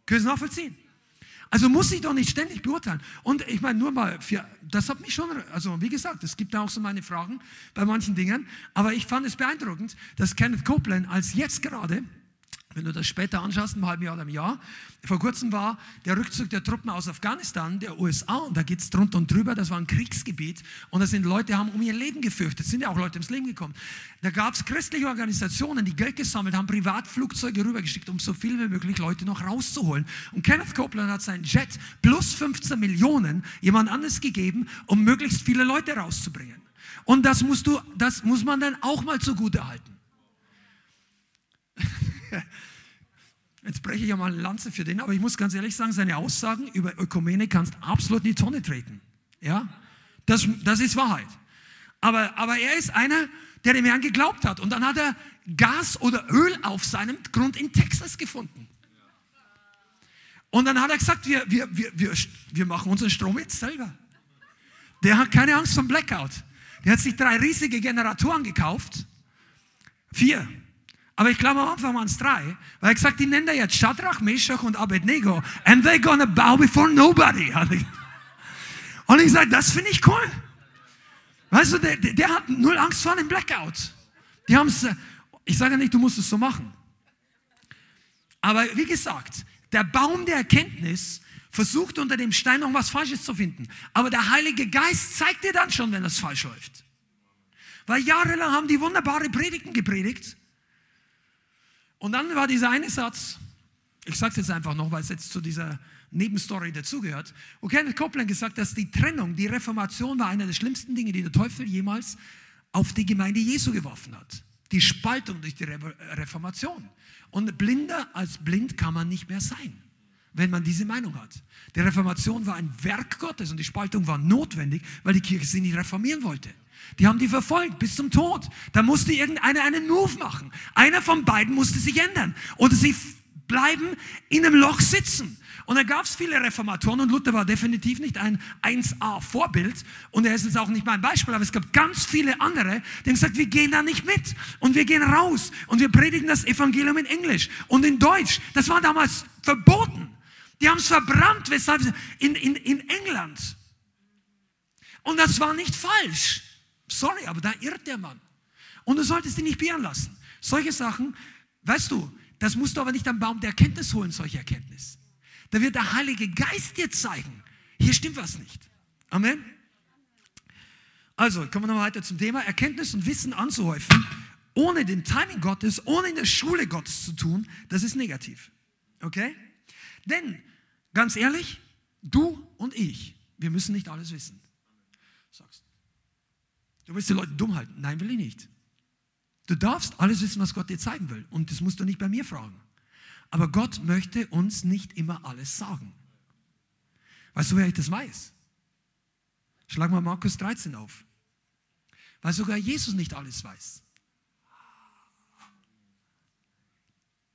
Können Sie nachvollziehen? Also muss ich doch nicht ständig beurteilen. Und ich meine, nur mal, für, das hat mich schon, also wie gesagt, es gibt da auch so meine Fragen bei manchen Dingen, aber ich fand es beeindruckend, dass Kenneth Copeland als jetzt gerade wenn du das später anschaust, im halben Jahr oder im Jahr, vor kurzem war der Rückzug der Truppen aus Afghanistan, der USA, und da geht es drunter und drüber, das war ein Kriegsgebiet, und da sind Leute, haben um ihr Leben gefürchtet, sind ja auch Leute ums Leben gekommen. Da gab es christliche Organisationen, die Geld gesammelt haben, Privatflugzeuge rübergeschickt, um so viel wie möglich Leute noch rauszuholen. Und Kenneth Copeland hat seinen Jet plus 15 Millionen jemand anderes gegeben, um möglichst viele Leute rauszubringen. Und das musst du, das muss man dann auch mal zugute halten. Jetzt breche ich ja mal eine Lanze für den, aber ich muss ganz ehrlich sagen, seine Aussagen über Ökumene kannst absolut in die Tonne treten. Ja, das, das ist Wahrheit. Aber, aber er ist einer, der dem Herrn geglaubt hat. Und dann hat er Gas oder Öl auf seinem Grund in Texas gefunden. Und dann hat er gesagt, wir, wir, wir, wir, wir machen unseren Strom jetzt selber. Der hat keine Angst vom Blackout. Der hat sich drei riesige Generatoren gekauft. Vier. Aber ich glaube am Anfang waren es drei, weil er gesagt, die nennen er jetzt Shadrach, Meshach und Abednego and they're gonna bow before nobody. Und ich sage, das finde ich cool. Weißt du, der, der, hat null Angst vor einem Blackout. Die haben es, ich sage nicht, du musst es so machen. Aber wie gesagt, Der Baum der Erkenntnis versucht unter dem Stein noch was Falsches zu finden. Aber der Heilige Geist zeigt dir dann schon, wenn das falsch läuft. Weil jahrelang haben die wunderbare Predigten gepredigt. Und dann war dieser eine Satz, ich sage es jetzt einfach noch, weil es jetzt zu dieser Nebenstory dazugehört. Und Kenneth Copeland gesagt, dass die Trennung, die Reformation war einer der schlimmsten Dinge, die der Teufel jemals auf die Gemeinde Jesu geworfen hat. Die Spaltung durch die Reformation. Und blinder als blind kann man nicht mehr sein, wenn man diese Meinung hat. Die Reformation war ein Werk Gottes und die Spaltung war notwendig, weil die Kirche sie nicht reformieren wollte. Die haben die verfolgt bis zum Tod. Da musste irgendeiner einen Move machen. Einer von beiden musste sich ändern. Oder sie bleiben in einem Loch sitzen. Und da gab es viele Reformatoren und Luther war definitiv nicht ein 1A-Vorbild und er ist jetzt auch nicht mein Beispiel, aber es gab ganz viele andere, die haben gesagt, wir gehen da nicht mit und wir gehen raus und wir predigen das Evangelium in Englisch und in Deutsch. Das war damals verboten. Die haben es verbrannt, weshalb in, in, in England. Und das war nicht falsch. Sorry, aber da irrt der Mann. Und du solltest ihn nicht beirren lassen. Solche Sachen, weißt du, das musst du aber nicht am Baum der Erkenntnis holen, solche Erkenntnis. Da wird der Heilige Geist dir zeigen, hier stimmt was nicht. Amen. Also, kommen wir nochmal weiter zum Thema. Erkenntnis und Wissen anzuhäufen, ohne den Timing Gottes, ohne in der Schule Gottes zu tun, das ist negativ. Okay? Denn, ganz ehrlich, du und ich, wir müssen nicht alles wissen. Sagst du willst die Leute dumm halten? Nein, will ich nicht. Du darfst alles wissen, was Gott dir zeigen will. Und das musst du nicht bei mir fragen. Aber Gott möchte uns nicht immer alles sagen. Weißt du, wer ich das weiß? Schlag mal Markus 13 auf. Weil sogar Jesus nicht alles weiß.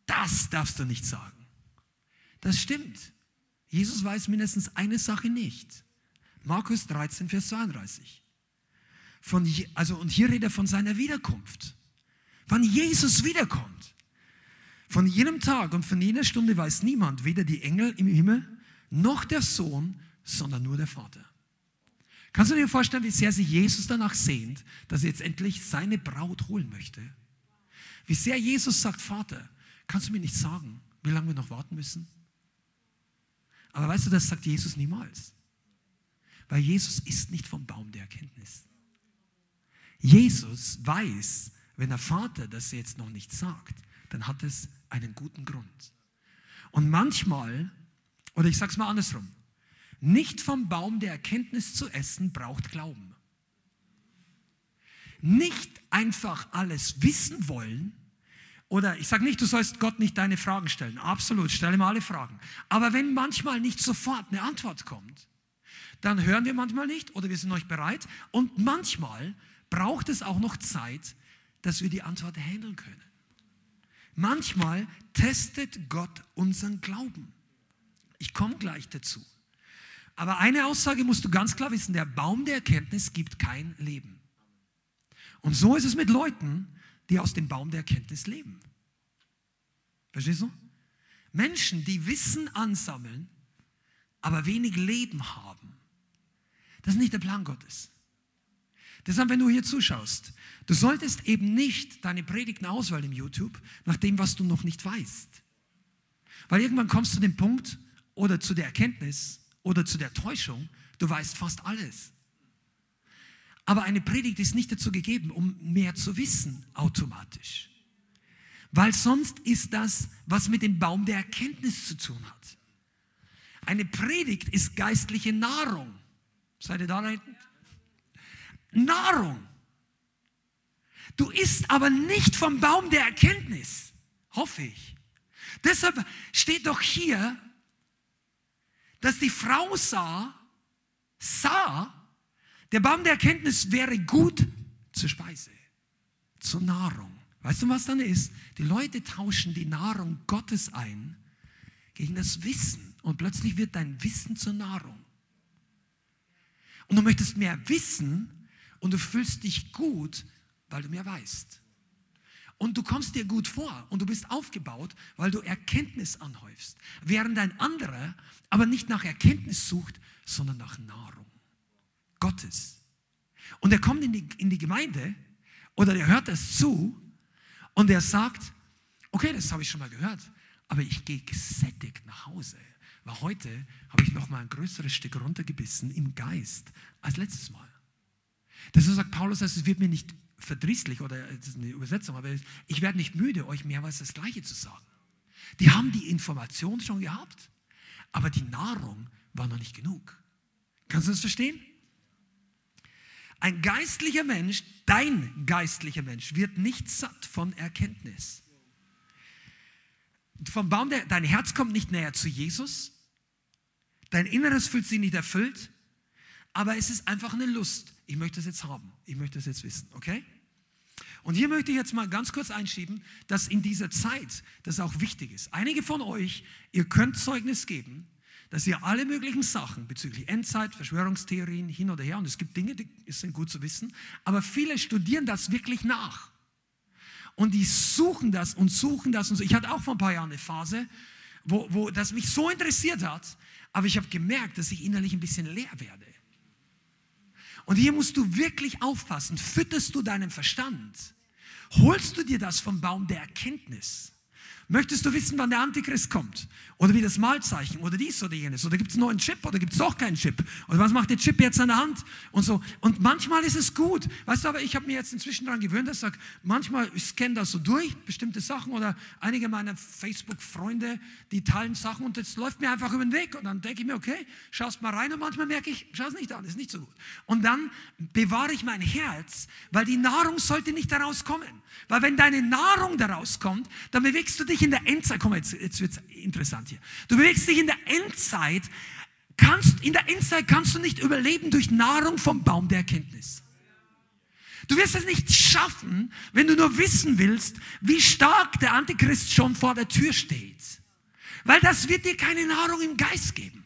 Das darfst du nicht sagen. Das stimmt. Jesus weiß mindestens eine Sache nicht. Markus 13, Vers 32. Von, also, und hier redet er von seiner Wiederkunft wann Jesus wiederkommt. Von jenem Tag und von jener Stunde weiß niemand, weder die Engel im Himmel noch der Sohn, sondern nur der Vater. Kannst du dir vorstellen, wie sehr sich Jesus danach sehnt, dass er jetzt endlich seine Braut holen möchte? Wie sehr Jesus sagt, Vater, kannst du mir nicht sagen, wie lange wir noch warten müssen? Aber weißt du, das sagt Jesus niemals. Weil Jesus ist nicht vom Baum der Erkenntnis. Jesus weiß, wenn der Vater das jetzt noch nicht sagt, dann hat es einen guten Grund. Und manchmal, oder ich sage es mal andersrum, nicht vom Baum der Erkenntnis zu essen braucht Glauben. Nicht einfach alles wissen wollen, oder ich sage nicht, du sollst Gott nicht deine Fragen stellen. Absolut, stelle mal alle Fragen. Aber wenn manchmal nicht sofort eine Antwort kommt, dann hören wir manchmal nicht oder wir sind noch nicht bereit. Und manchmal braucht es auch noch Zeit, dass wir die Antwort handeln können. Manchmal testet Gott unseren Glauben. Ich komme gleich dazu. Aber eine Aussage musst du ganz klar wissen, der Baum der Erkenntnis gibt kein Leben. Und so ist es mit Leuten, die aus dem Baum der Erkenntnis leben. Verstehst du? Menschen, die Wissen ansammeln, aber wenig Leben haben. Das ist nicht der Plan Gottes. Deshalb, wenn du hier zuschaust, du solltest eben nicht deine Predigten auswählen im YouTube nach dem, was du noch nicht weißt. Weil irgendwann kommst du zu dem Punkt oder zu der Erkenntnis oder zu der Täuschung, du weißt fast alles. Aber eine Predigt ist nicht dazu gegeben, um mehr zu wissen automatisch. Weil sonst ist das, was mit dem Baum der Erkenntnis zu tun hat. Eine Predigt ist geistliche Nahrung. Seid ihr da hinten? Nahrung. Du isst aber nicht vom Baum der Erkenntnis, hoffe ich. Deshalb steht doch hier, dass die Frau sah, sah, der Baum der Erkenntnis wäre gut zur Speise, zur Nahrung. Weißt du, was dann ist? Die Leute tauschen die Nahrung Gottes ein gegen das Wissen und plötzlich wird dein Wissen zur Nahrung. Und du möchtest mehr wissen, und du fühlst dich gut, weil du mehr weißt. Und du kommst dir gut vor und du bist aufgebaut, weil du Erkenntnis anhäufst. Während ein anderer aber nicht nach Erkenntnis sucht, sondern nach Nahrung. Gottes. Und er kommt in die, in die Gemeinde oder er hört das zu und er sagt, okay, das habe ich schon mal gehört, aber ich gehe gesättigt nach Hause. Weil heute habe ich noch mal ein größeres Stück runtergebissen im Geist als letztes Mal. Deshalb sagt Paulus, es wird mir nicht verdrießlich oder das ist eine Übersetzung, aber ich werde nicht müde, euch mehrmals das Gleiche zu sagen. Die haben die Information schon gehabt, aber die Nahrung war noch nicht genug. Kannst du das verstehen? Ein geistlicher Mensch, dein geistlicher Mensch, wird nicht satt von Erkenntnis. Vom Baum, der, dein Herz kommt nicht näher zu Jesus, dein Inneres fühlt sich nicht erfüllt, aber es ist einfach eine Lust. Ich möchte das jetzt haben, ich möchte das jetzt wissen, okay? Und hier möchte ich jetzt mal ganz kurz einschieben, dass in dieser Zeit das auch wichtig ist. Einige von euch, ihr könnt Zeugnis geben, dass ihr alle möglichen Sachen bezüglich Endzeit, Verschwörungstheorien hin oder her, und es gibt Dinge, die sind gut zu wissen, aber viele studieren das wirklich nach. Und die suchen das und suchen das und so. Ich hatte auch vor ein paar Jahren eine Phase, wo, wo das mich so interessiert hat, aber ich habe gemerkt, dass ich innerlich ein bisschen leer werde. Und hier musst du wirklich aufpassen. Fütterst du deinen Verstand? Holst du dir das vom Baum der Erkenntnis? Möchtest du wissen, wann der Antichrist kommt? Oder wie das Malzeichen oder dies oder jenes? Oder gibt es nur einen Chip oder gibt es doch keinen Chip? Oder was macht der Chip jetzt an der Hand? Und so. Und manchmal ist es gut. Weißt du, aber ich habe mir jetzt inzwischen daran gewöhnt, dass ich sage, manchmal ich scanne das so durch, bestimmte Sachen oder einige meiner Facebook-Freunde, die teilen Sachen und das läuft mir einfach über den Weg. Und dann denke ich mir, okay, schaust mal rein und manchmal merke ich, schau es nicht an, ist nicht so gut. Und dann bewahre ich mein Herz, weil die Nahrung sollte nicht daraus kommen. Weil wenn deine Nahrung daraus kommt, dann bewegst du dich in der Endzeit. Komm, jetzt, jetzt wird es interessant hier. Du bewegst dich in der Endzeit. Kannst, in der Endzeit kannst du nicht überleben durch Nahrung vom Baum der Erkenntnis. Du wirst es nicht schaffen, wenn du nur wissen willst, wie stark der Antichrist schon vor der Tür steht. Weil das wird dir keine Nahrung im Geist geben.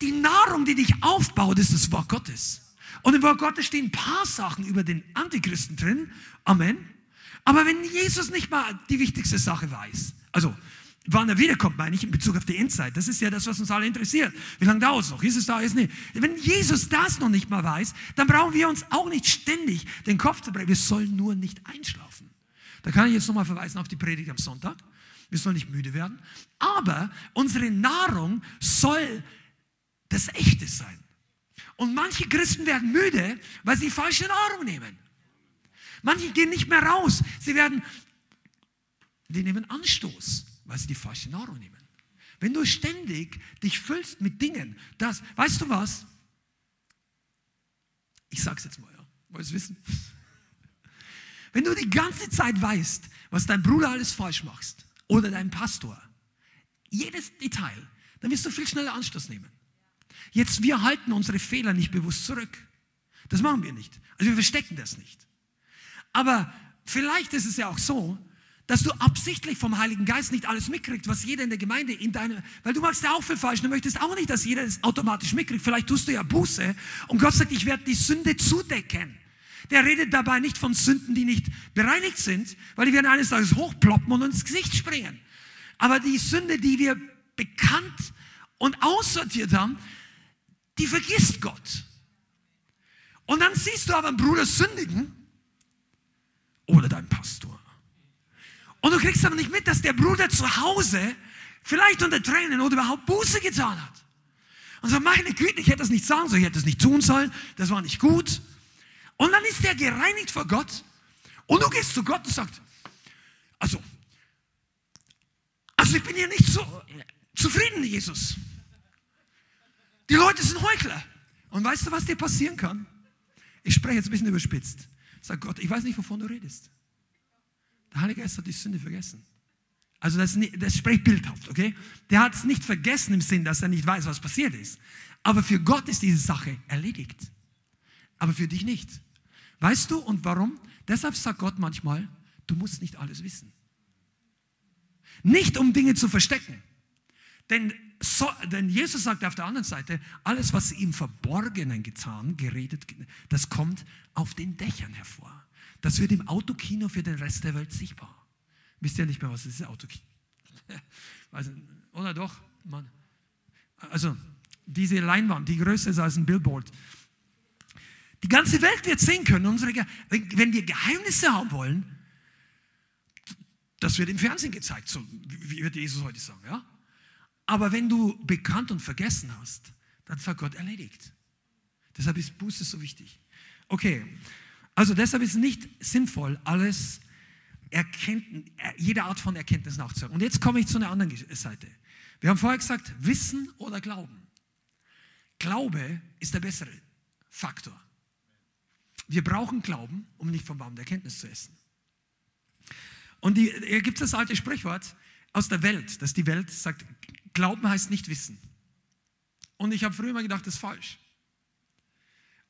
Die Nahrung, die dich aufbaut, ist das Wort Gottes. Und im Wort Gottes stehen ein paar Sachen über den Antichristen drin. Amen. Aber wenn Jesus nicht mal die wichtigste Sache weiß, also wann er wiederkommt, meine ich, in Bezug auf die Endzeit, das ist ja das, was uns alle interessiert. Wie lange dauert es noch? Ist es da, ist nicht? Wenn Jesus das noch nicht mal weiß, dann brauchen wir uns auch nicht ständig den Kopf zu brechen. Wir sollen nur nicht einschlafen. Da kann ich jetzt nochmal verweisen auf die Predigt am Sonntag. Wir sollen nicht müde werden. Aber unsere Nahrung soll das Echte sein. Und manche Christen werden müde, weil sie falsche Nahrung nehmen. Manche gehen nicht mehr raus. Sie werden, die nehmen Anstoß, weil sie die falsche Nahrung nehmen. Wenn du ständig dich füllst mit Dingen, das, weißt du was? Ich sag's jetzt mal, ja. Wolltest du wissen? Wenn du die ganze Zeit weißt, was dein Bruder alles falsch macht oder dein Pastor, jedes Detail, dann wirst du viel schneller Anstoß nehmen. Jetzt, wir halten unsere Fehler nicht bewusst zurück. Das machen wir nicht. Also wir verstecken das nicht. Aber vielleicht ist es ja auch so, dass du absichtlich vom Heiligen Geist nicht alles mitkriegst, was jeder in der Gemeinde in deiner, weil du machst ja auch viel falsch, du möchtest auch nicht, dass jeder das automatisch mitkriegt. Vielleicht tust du ja Buße und Gott sagt, ich werde die Sünde zudecken. Der redet dabei nicht von Sünden, die nicht bereinigt sind, weil die werden eines Tages hochploppen und ins Gesicht springen. Aber die Sünde, die wir bekannt und aussortiert haben, die vergisst Gott. Und dann siehst du aber einen Bruder sündigen oder deinen Pastor. Und du kriegst aber nicht mit, dass der Bruder zu Hause vielleicht unter Tränen oder überhaupt Buße getan hat. Und so, meine Güte, ich hätte das nicht sagen sollen, ich hätte das nicht tun sollen, das war nicht gut. Und dann ist der gereinigt vor Gott. Und du gehst zu Gott und sagst, also, also ich bin hier nicht so zufrieden, Jesus. Die Leute sind Heuchler. Und weißt du, was dir passieren kann? Ich spreche jetzt ein bisschen überspitzt. Sag Gott, ich weiß nicht, wovon du redest. Der Heilige Geist hat die Sünde vergessen. Also das, das spricht bildhaft, okay? Der hat es nicht vergessen im Sinn, dass er nicht weiß, was passiert ist. Aber für Gott ist diese Sache erledigt. Aber für dich nicht. Weißt du und warum? Deshalb sagt Gott manchmal, du musst nicht alles wissen. Nicht um Dinge zu verstecken. Denn, so, denn Jesus sagt auf der anderen Seite, alles, was im Verborgenen getan, geredet, das kommt auf den Dächern hervor. Das wird im Autokino für den Rest der Welt sichtbar. Wisst ihr nicht mehr, was ist Autokino? Also, oder doch? Mann. Also, diese Leinwand, die größer ist als ein Billboard. Die ganze Welt wird sehen können. Unsere, wenn wir Geheimnisse haben wollen, Das wird im Fernsehen gezeigt, so wie wird Jesus heute sagen, ja? Aber wenn du bekannt und vergessen hast, dann sagt Gott erledigt. Deshalb ist Buße so wichtig. Okay, also deshalb ist es nicht sinnvoll, alles Erkenntnis, jede Art von Erkenntnis nachzuhören. Und jetzt komme ich zu einer anderen Seite. Wir haben vorher gesagt, Wissen oder Glauben. Glaube ist der bessere Faktor. Wir brauchen Glauben, um nicht vom Baum der Erkenntnis zu essen. Und die, hier gibt es das alte Sprichwort aus der Welt, dass die Welt sagt, Glauben heißt nicht Wissen. Und ich habe früher immer gedacht, das ist falsch.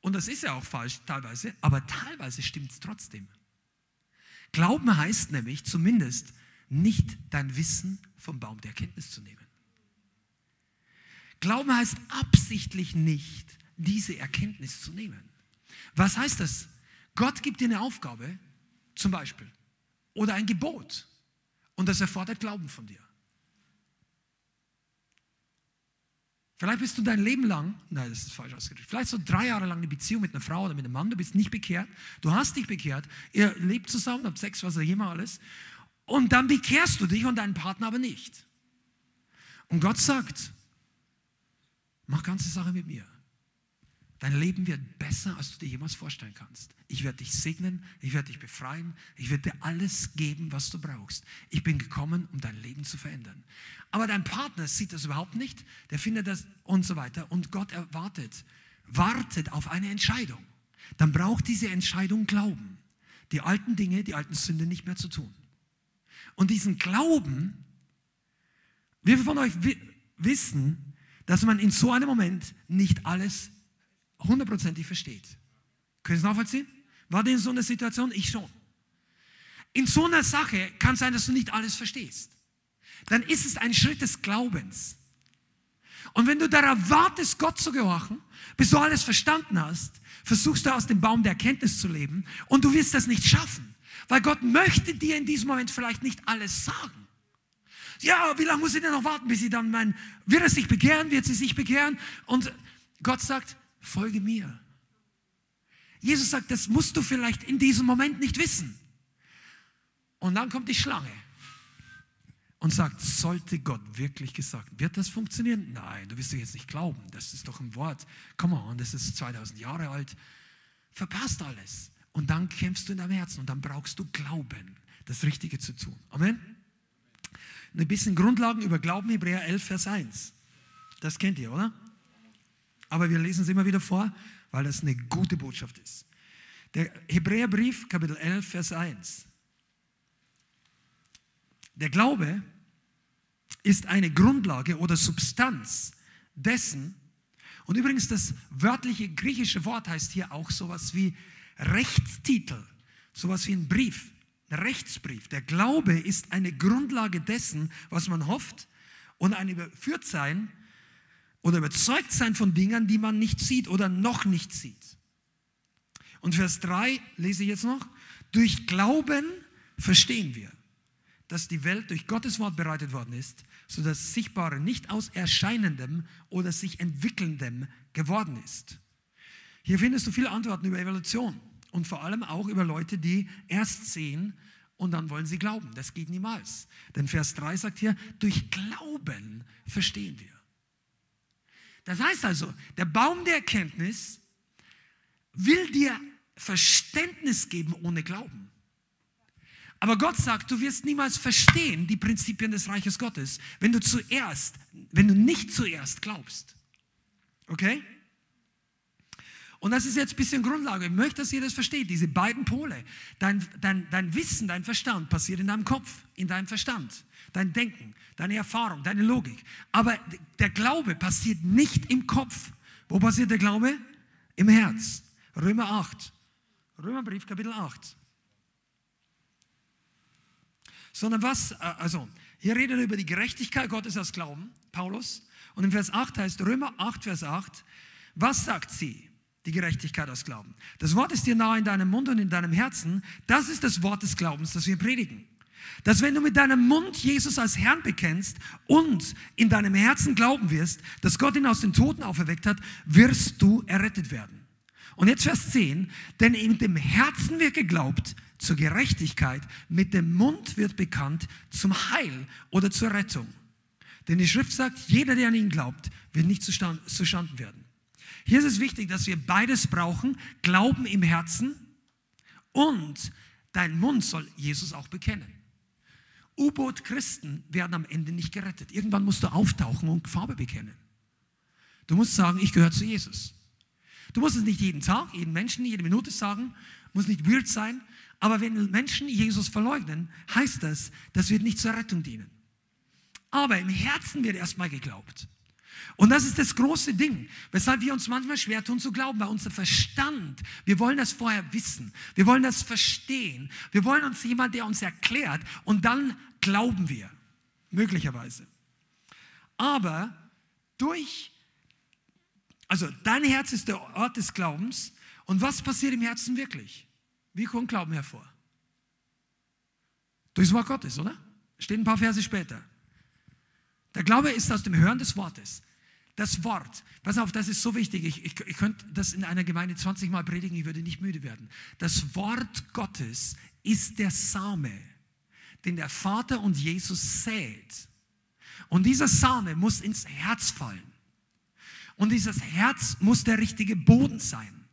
Und das ist ja auch falsch teilweise, aber teilweise stimmt es trotzdem. Glauben heißt nämlich zumindest nicht dein Wissen vom Baum der Erkenntnis zu nehmen. Glauben heißt absichtlich nicht, diese Erkenntnis zu nehmen. Was heißt das? Gott gibt dir eine Aufgabe, zum Beispiel, oder ein Gebot, und das erfordert Glauben von dir. Vielleicht bist du dein Leben lang, nein, das ist falsch ausgedrückt, vielleicht so drei Jahre lang eine Beziehung mit einer Frau oder mit einem Mann, du bist nicht bekehrt, du hast dich bekehrt, ihr lebt zusammen, habt Sex, was auch immer alles, und dann bekehrst du dich und deinen Partner aber nicht. Und Gott sagt, mach ganze Sache mit mir. Dein Leben wird besser, als du dir jemals vorstellen kannst. Ich werde dich segnen, ich werde dich befreien, ich werde dir alles geben, was du brauchst. Ich bin gekommen, um dein Leben zu verändern. Aber dein Partner sieht das überhaupt nicht, der findet das und so weiter. Und Gott erwartet, wartet auf eine Entscheidung. Dann braucht diese Entscheidung Glauben, die alten Dinge, die alten Sünden nicht mehr zu tun. Und diesen Glauben, wir von euch wissen, dass man in so einem Moment nicht alles hundertprozentig versteht. Können Sie es nachvollziehen? War denn in so einer Situation? Ich schon. In so einer Sache kann sein, dass du nicht alles verstehst. Dann ist es ein Schritt des Glaubens. Und wenn du darauf wartest, Gott zu gehorchen, bis du alles verstanden hast, versuchst du aus dem Baum der Erkenntnis zu leben und du wirst das nicht schaffen. Weil Gott möchte dir in diesem Moment vielleicht nicht alles sagen. Ja, wie lange muss ich denn noch warten, bis sie dann mein, wird er sich bekehren, wird sie sich bekehren? Und Gott sagt, folge mir. Jesus sagt, das musst du vielleicht in diesem Moment nicht wissen. Und dann kommt die Schlange und sagt, sollte Gott wirklich gesagt, wird das funktionieren? Nein, du wirst doch jetzt nicht glauben. Das ist doch ein Wort. Come on, das ist 2000 Jahre alt. Verpasst alles. Und dann kämpfst du in deinem Herzen und dann brauchst du Glauben, das Richtige zu tun. Amen. Ein bisschen Grundlagen über Glauben, Hebräer 11, Vers 1. Das kennt ihr, oder? Aber wir lesen es immer wieder vor, weil das eine gute Botschaft ist. Der Hebräerbrief, Kapitel 11, Vers 1. Der Glaube ist eine Grundlage oder Substanz dessen, und übrigens das wörtliche griechische Wort heißt hier auch sowas wie Rechtstitel, sowas wie ein Brief, ein Rechtsbrief. Der Glaube ist eine Grundlage dessen, was man hofft und ein Überführtsein oder überzeugt sein von Dingen, die man nicht sieht oder noch nicht sieht. Und Vers 3 lese ich jetzt noch. Durch Glauben verstehen wir, dass die Welt durch Gottes Wort bereitet worden ist, sodass das Sichtbare nicht aus Erscheinendem oder sich Entwickelndem geworden ist. Hier findest du viele Antworten über Evolution und vor allem auch über Leute, die erst sehen und dann wollen sie glauben. Das geht niemals. Denn Vers 3 sagt hier, durch Glauben verstehen wir. Das heißt also, der Baum der Erkenntnis will dir Verständnis geben ohne Glauben. Aber Gott sagt, du wirst niemals verstehen die Prinzipien des Reiches Gottes, wenn du zuerst, wenn du nicht zuerst glaubst. Okay? Und das ist jetzt ein bisschen Grundlage. Ich möchte, dass ihr das versteht, diese beiden Pole. Dein, dein, dein Wissen, dein Verstand passiert in deinem Kopf, in deinem Verstand dein Denken, deine Erfahrung, deine Logik. Aber der Glaube passiert nicht im Kopf. Wo passiert der Glaube? Im Herz. Römer 8. Römerbrief, Kapitel 8. Sondern was, äh, also, hier redet er über die Gerechtigkeit Gottes aus Glauben, Paulus. Und im Vers 8 heißt Römer 8, Vers 8, was sagt sie? Die Gerechtigkeit aus Glauben. Das Wort ist dir nahe in deinem Mund und in deinem Herzen. Das ist das Wort des Glaubens, das wir predigen. Dass wenn du mit deinem Mund Jesus als Herrn bekennst und in deinem Herzen glauben wirst, dass Gott ihn aus den Toten auferweckt hat, wirst du errettet werden. Und jetzt Vers 10, denn in dem Herzen wird geglaubt zur Gerechtigkeit, mit dem Mund wird bekannt zum Heil oder zur Rettung. Denn die Schrift sagt, jeder, der an ihn glaubt, wird nicht zustanden werden. Hier ist es wichtig, dass wir beides brauchen, Glauben im Herzen und dein Mund soll Jesus auch bekennen. U-Boot-Christen werden am Ende nicht gerettet. Irgendwann musst du auftauchen und Farbe bekennen. Du musst sagen, ich gehöre zu Jesus. Du musst es nicht jeden Tag, jeden Menschen, jede Minute sagen, muss nicht weird sein, aber wenn Menschen Jesus verleugnen, heißt das, das wird nicht zur Rettung dienen. Aber im Herzen wird erstmal geglaubt. Und das ist das große Ding, weshalb wir uns manchmal schwer tun zu glauben, weil unser Verstand, wir wollen das vorher wissen, wir wollen das verstehen, wir wollen uns jemand, der uns erklärt und dann glauben wir, möglicherweise. Aber durch, also dein Herz ist der Ort des Glaubens und was passiert im Herzen wirklich? Wie kommt Glauben hervor? Durchs Wort Gottes, oder? Steht ein paar Verse später. Der Glaube ist aus dem Hören des Wortes. Das Wort, pass auf, das ist so wichtig. Ich, ich, ich könnte das in einer Gemeinde 20 Mal predigen, ich würde nicht müde werden. Das Wort Gottes ist der Same, den der Vater und Jesus sät. Und dieser Same muss ins Herz fallen. Und dieses Herz muss der richtige Boden sein.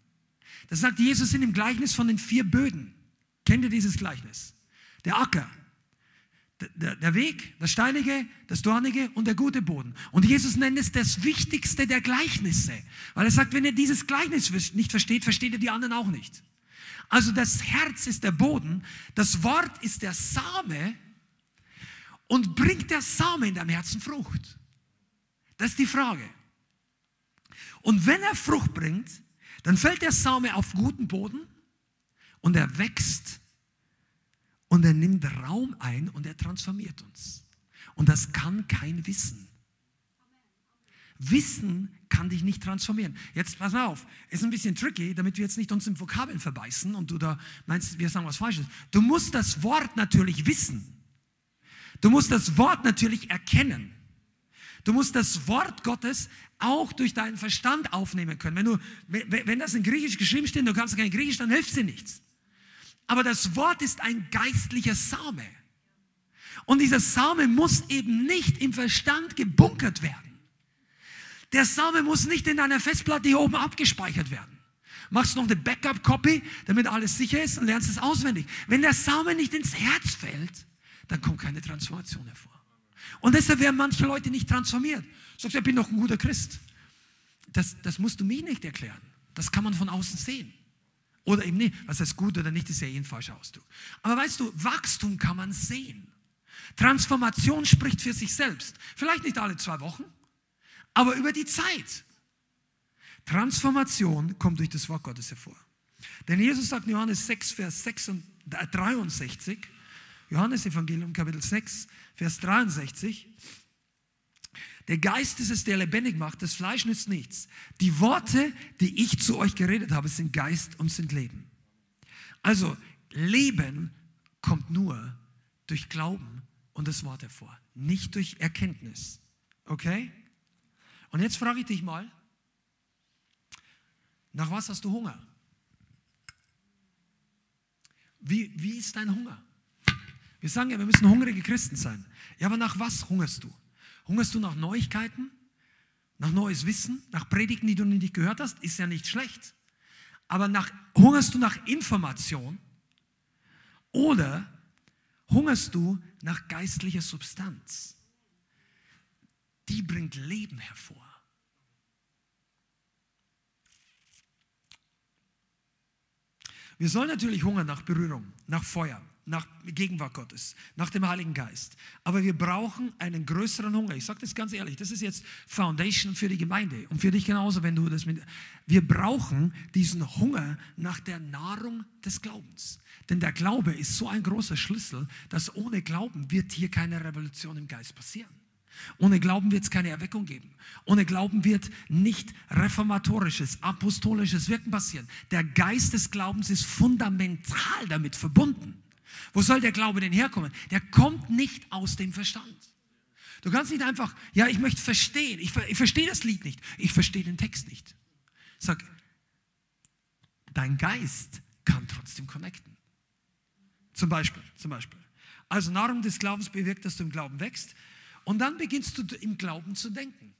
Das sagt Jesus in dem Gleichnis von den vier Böden. Kennt ihr dieses Gleichnis? Der Acker, der, der, Weg, das Steinige, das Dornige und der gute Boden. Und Jesus nennt es das Wichtigste der Gleichnisse. Weil er sagt, wenn ihr dieses Gleichnis nicht versteht, versteht ihr die anderen auch nicht. Also das Herz ist der Boden, das Wort ist der Same und bringt der Same in deinem Herzen Frucht? Das ist die Frage. Und wenn er Frucht bringt, dann fällt der Same auf guten Boden und er wächst und er nimmt Raum ein und er transformiert uns. Und das kann kein Wissen. Wissen kann dich nicht transformieren. Jetzt pass mal auf, ist ein bisschen tricky, damit wir jetzt nicht uns im Vokabeln verbeißen und du da meinst, wir sagen was Falsches. Du musst das Wort natürlich wissen. Du musst das Wort natürlich erkennen. Du musst das Wort Gottes auch durch deinen Verstand aufnehmen können. Wenn, du, wenn das in Griechisch geschrieben steht, du kannst kein Griechisch, dann hilft dir nichts. Aber das Wort ist ein geistlicher Same. Und dieser Same muss eben nicht im Verstand gebunkert werden. Der Same muss nicht in deiner Festplatte hier oben abgespeichert werden. Machst noch eine Backup-Copy, damit alles sicher ist und lernst es auswendig. Wenn der Same nicht ins Herz fällt, dann kommt keine Transformation hervor. Und deshalb werden manche Leute nicht transformiert. Sagst du, ich bin doch ein guter Christ. Das, das musst du mir nicht erklären. Das kann man von außen sehen. Oder eben nicht. Was heißt gut oder nicht, ist ja eh ein falscher Ausdruck. Aber weißt du, Wachstum kann man sehen. Transformation spricht für sich selbst. Vielleicht nicht alle zwei Wochen, aber über die Zeit. Transformation kommt durch das Wort Gottes hervor. Denn Jesus sagt in Johannes 6, Vers 63, Johannes Evangelium Kapitel 6, Vers 63. Der Geist ist es, der lebendig macht, das Fleisch nützt nichts. Die Worte, die ich zu euch geredet habe, sind Geist und sind Leben. Also Leben kommt nur durch Glauben und das Wort hervor, nicht durch Erkenntnis. Okay? Und jetzt frage ich dich mal, nach was hast du Hunger? Wie, wie ist dein Hunger? Wir sagen ja, wir müssen hungrige Christen sein. Ja, aber nach was hungerst du? Hungerst du nach Neuigkeiten? Nach neues Wissen? Nach Predigten, die du nicht gehört hast? Ist ja nicht schlecht. Aber nach, hungerst du nach Information? Oder hungerst du nach geistlicher Substanz? Die bringt Leben hervor. Wir sollen natürlich hungern nach Berührung, nach Feuer, nach Gegenwart Gottes, nach dem Heiligen Geist. Aber wir brauchen einen größeren Hunger. Ich sage das ganz ehrlich, das ist jetzt Foundation für die Gemeinde und für dich genauso, wenn du das mit. Wir brauchen diesen Hunger nach der Nahrung des Glaubens. Denn der Glaube ist so ein großer Schlüssel, dass ohne Glauben wird hier keine Revolution im Geist passieren. Ohne Glauben wird es keine Erweckung geben. Ohne Glauben wird nicht reformatorisches, apostolisches Wirken passieren. Der Geist des Glaubens ist fundamental damit verbunden. Wo soll der Glaube denn herkommen? Der kommt nicht aus dem Verstand. Du kannst nicht einfach, ja, ich möchte verstehen. Ich, ich verstehe das Lied nicht. Ich verstehe den Text nicht. Sag, dein Geist kann trotzdem connecten. Zum Beispiel, zum Beispiel. Also Nahrung des Glaubens bewirkt, dass du im Glauben wächst. Und dann beginnst du im Glauben zu denken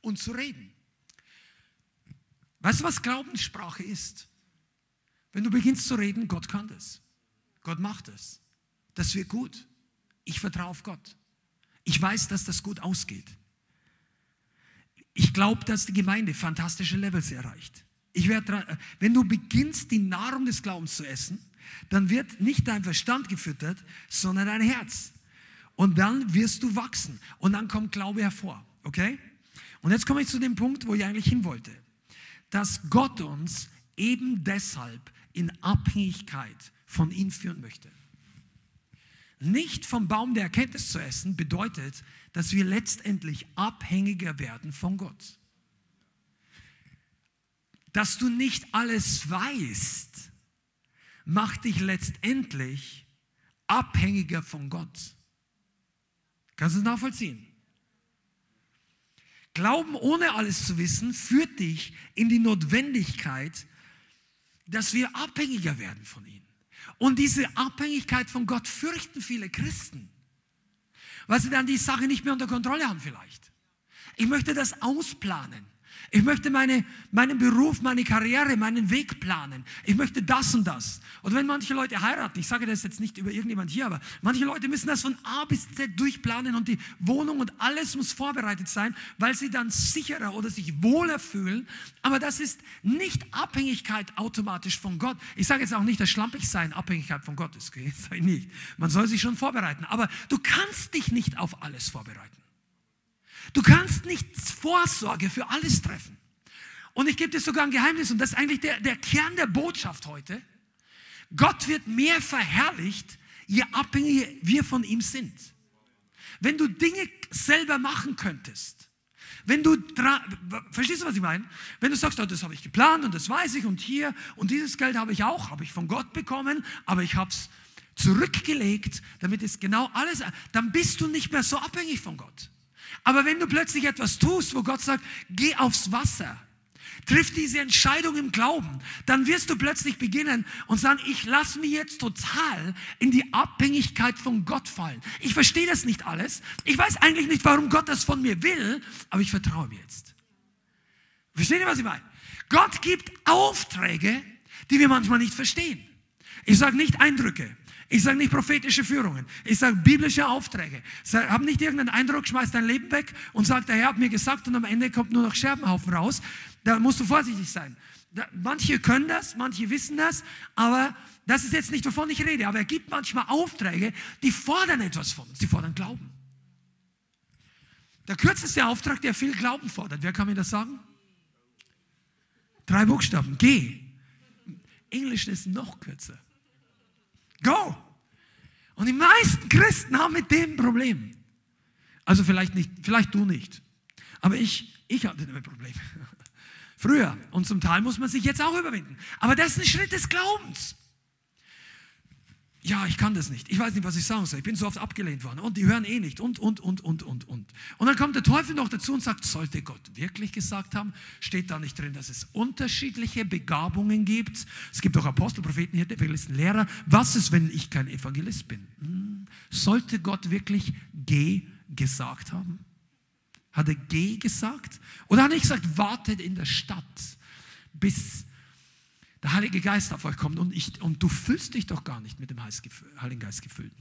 und zu reden. Weißt du, was Glaubenssprache ist? Wenn du beginnst zu reden, Gott kann das. Gott macht es. Das wird gut. Ich vertraue auf Gott. Ich weiß, dass das gut ausgeht. Ich glaube, dass die Gemeinde fantastische Levels erreicht. Ich werde, wenn du beginnst, die Nahrung des Glaubens zu essen, dann wird nicht dein Verstand gefüttert, sondern dein Herz. Und dann wirst du wachsen. Und dann kommt Glaube hervor. Okay? Und jetzt komme ich zu dem Punkt, wo ich eigentlich hin wollte. Dass Gott uns eben deshalb in Abhängigkeit von ihm führen möchte. Nicht vom Baum der Erkenntnis zu essen bedeutet, dass wir letztendlich abhängiger werden von Gott. Dass du nicht alles weißt, macht dich letztendlich abhängiger von Gott. Kannst du es nachvollziehen? Glauben ohne alles zu wissen führt dich in die Notwendigkeit, dass wir abhängiger werden von ihm. Und diese Abhängigkeit von Gott fürchten viele Christen, weil sie dann die Sache nicht mehr unter Kontrolle haben vielleicht. Ich möchte das ausplanen. Ich möchte meine, meinen Beruf, meine Karriere, meinen Weg planen. Ich möchte das und das. Und wenn manche Leute heiraten, ich sage das jetzt nicht über irgendjemand hier, aber manche Leute müssen das von A bis Z durchplanen und die Wohnung und alles muss vorbereitet sein, weil sie dann sicherer oder sich wohler fühlen. Aber das ist nicht Abhängigkeit automatisch von Gott. Ich sage jetzt auch nicht, dass schlampig sein Abhängigkeit von Gott ist. Okay? Ich nicht. Man soll sich schon vorbereiten. Aber du kannst dich nicht auf alles vorbereiten. Du kannst nicht Vorsorge für alles treffen. Und ich gebe dir sogar ein Geheimnis, und das ist eigentlich der, der Kern der Botschaft heute. Gott wird mehr verherrlicht, je abhängiger wir von ihm sind. Wenn du Dinge selber machen könntest, wenn du, verstehst du, was ich meine? Wenn du sagst, oh, das habe ich geplant und das weiß ich und hier und dieses Geld habe ich auch, habe ich von Gott bekommen, aber ich habe es zurückgelegt, damit es genau alles, dann bist du nicht mehr so abhängig von Gott. Aber wenn du plötzlich etwas tust, wo Gott sagt, geh aufs Wasser, triff diese Entscheidung im Glauben, dann wirst du plötzlich beginnen und sagen, ich lasse mich jetzt total in die Abhängigkeit von Gott fallen. Ich verstehe das nicht alles. Ich weiß eigentlich nicht, warum Gott das von mir will, aber ich vertraue mir jetzt. Versteht ihr, was ich meine? Gott gibt Aufträge, die wir manchmal nicht verstehen. Ich sage nicht Eindrücke. Ich sage nicht prophetische Führungen. Ich sage biblische Aufträge. Hab nicht irgendeinen Eindruck, schmeiß dein Leben weg und sag, der Herr hat mir gesagt und am Ende kommt nur noch Scherbenhaufen raus. Da musst du vorsichtig sein. Da, manche können das, manche wissen das, aber das ist jetzt nicht, wovon ich rede. Aber er gibt manchmal Aufträge, die fordern etwas von uns. Die fordern Glauben. Der kürzeste Auftrag, der viel Glauben fordert, wer kann mir das sagen? Drei Buchstaben. G. Englisch ist noch kürzer. Go! Und die meisten Christen haben mit dem Problem. Also vielleicht nicht, vielleicht du nicht. Aber ich, ich hatte damit Problem. Früher. Und zum Teil muss man sich jetzt auch überwinden. Aber das ist ein Schritt des Glaubens ja, ich kann das nicht. Ich weiß nicht, was ich sagen soll. Ich bin so oft abgelehnt worden. Und die hören eh nicht. Und, und, und, und, und, und. Und dann kommt der Teufel noch dazu und sagt, sollte Gott wirklich gesagt haben, steht da nicht drin, dass es unterschiedliche Begabungen gibt. Es gibt auch Apostel, Propheten, Evangelisten, Lehrer. Was ist, wenn ich kein Evangelist bin? Hm. Sollte Gott wirklich Geh gesagt haben? Hat er Geh gesagt? Oder hat er gesagt, wartet in der Stadt, bis der Heilige Geist auf euch kommt und, ich, und du fühlst dich doch gar nicht mit dem Heiligen Geist gefüllt.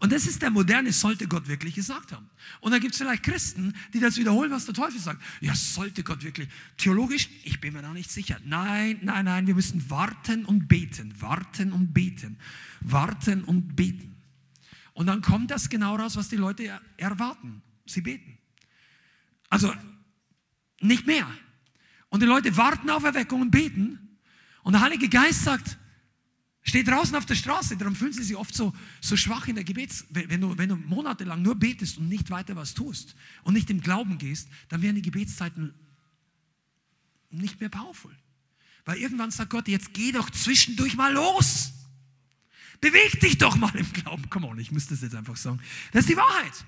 Und das ist der moderne, sollte Gott wirklich gesagt haben. Und da gibt es vielleicht Christen, die das wiederholen, was der Teufel sagt. Ja, sollte Gott wirklich. Theologisch, ich bin mir da nicht sicher. Nein, nein, nein, wir müssen warten und beten, warten und beten, warten und beten. Und dann kommt das genau raus, was die Leute erwarten. Sie beten. Also nicht mehr. Und die Leute warten auf Erweckung und beten. Und der Heilige Geist sagt, steht draußen auf der Straße, darum fühlen sie sich oft so, so schwach in der Gebets. Wenn du, wenn du monatelang nur betest und nicht weiter was tust und nicht im Glauben gehst, dann werden die Gebetszeiten nicht mehr powerful. Weil irgendwann sagt Gott, jetzt geh doch zwischendurch mal los. Beweg dich doch mal im Glauben. Come on, ich müsste das jetzt einfach sagen. Das ist die Wahrheit.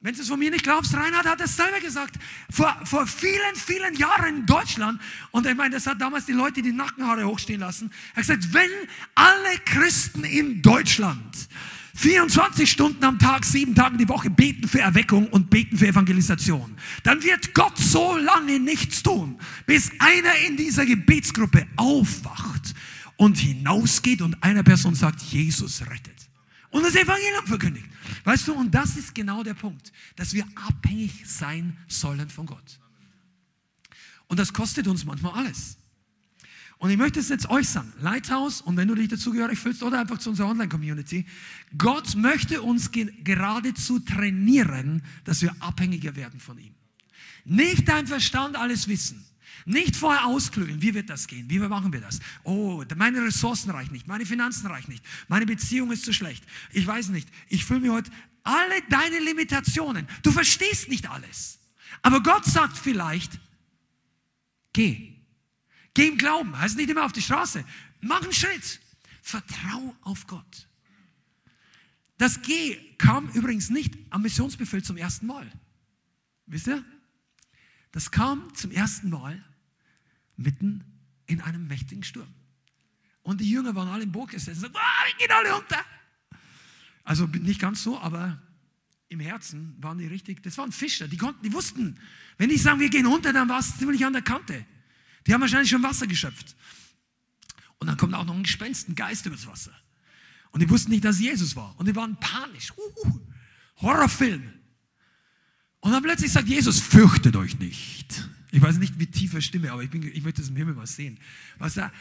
Wenn du es von mir nicht glaubst, Reinhard hat es selber gesagt. Vor, vor vielen, vielen Jahren in Deutschland. Und ich meine, das hat damals die Leute die Nackenhaare hochstehen lassen. Er hat gesagt, wenn alle Christen in Deutschland 24 Stunden am Tag, sieben Tage die Woche beten für Erweckung und beten für Evangelisation, dann wird Gott so lange nichts tun, bis einer in dieser Gebetsgruppe aufwacht und hinausgeht und einer Person sagt, Jesus rettet. Und das Evangelium verkündigt. Weißt du, und das ist genau der Punkt, dass wir abhängig sein sollen von Gott. Und das kostet uns manchmal alles. Und ich möchte es jetzt euch sagen, Lighthouse, und wenn du dich dazugehörig fühlst oder einfach zu unserer Online-Community, Gott möchte uns ge geradezu trainieren, dass wir abhängiger werden von ihm. Nicht dein Verstand alles wissen. Nicht vorher ausklügeln, wie wird das gehen, wie machen wir das? Oh, meine Ressourcen reichen nicht, meine Finanzen reichen nicht, meine Beziehung ist zu schlecht. Ich weiß nicht, ich fühle mich heute, alle deine Limitationen, du verstehst nicht alles. Aber Gott sagt vielleicht, geh. Geh im Glauben, heißt nicht immer auf die Straße. Mach einen Schritt. Vertrau auf Gott. Das Geh kam übrigens nicht am Missionsbefehl zum ersten Mal. Wisst ihr? Das kam zum ersten Mal mitten in einem mächtigen Sturm. Und die Jünger waren alle im Boot gesessen sagten, ah, wir gehen alle unter. Also nicht ganz so, aber im Herzen waren die richtig, das waren Fischer, die konnten, die wussten, wenn die sagen, wir gehen unter, dann war es ziemlich an der Kante. Die haben wahrscheinlich schon Wasser geschöpft. Und dann kommt auch noch ein Gespenst, ein Geist übers Wasser. Und die wussten nicht, dass Jesus war. Und die waren panisch. Uh, Horrorfilm. Und dann plötzlich sagt Jesus, fürchtet euch nicht. Ich weiß nicht, wie tiefer Stimme, aber ich, bin, ich möchte es im Himmel mal sehen. Was da,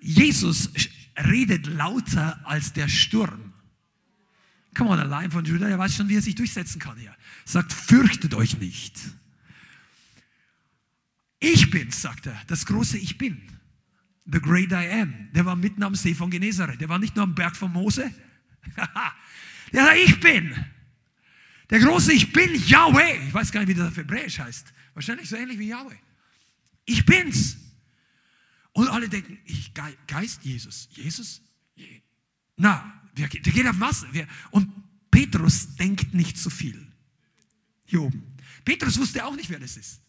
Jesus redet lauter als der Sturm. Come on, allein von Judah, er weiß schon, wie er sich durchsetzen kann hier. Sagt, fürchtet euch nicht. Ich bin, sagt er, das große Ich bin. The great I am. Der war mitten am See von Genezareth. Der war nicht nur am Berg von Mose. der sagt, ich bin. Der große Ich bin, Yahweh. Ich weiß gar nicht, wie das auf Hebräisch heißt. Wahrscheinlich so ähnlich wie Yahweh. Ich bin's. Und alle denken, ich Geist Jesus. Jesus? Na, der geht auf Wasser. Und Petrus denkt nicht so viel. Hier oben. Petrus wusste auch nicht, wer das ist.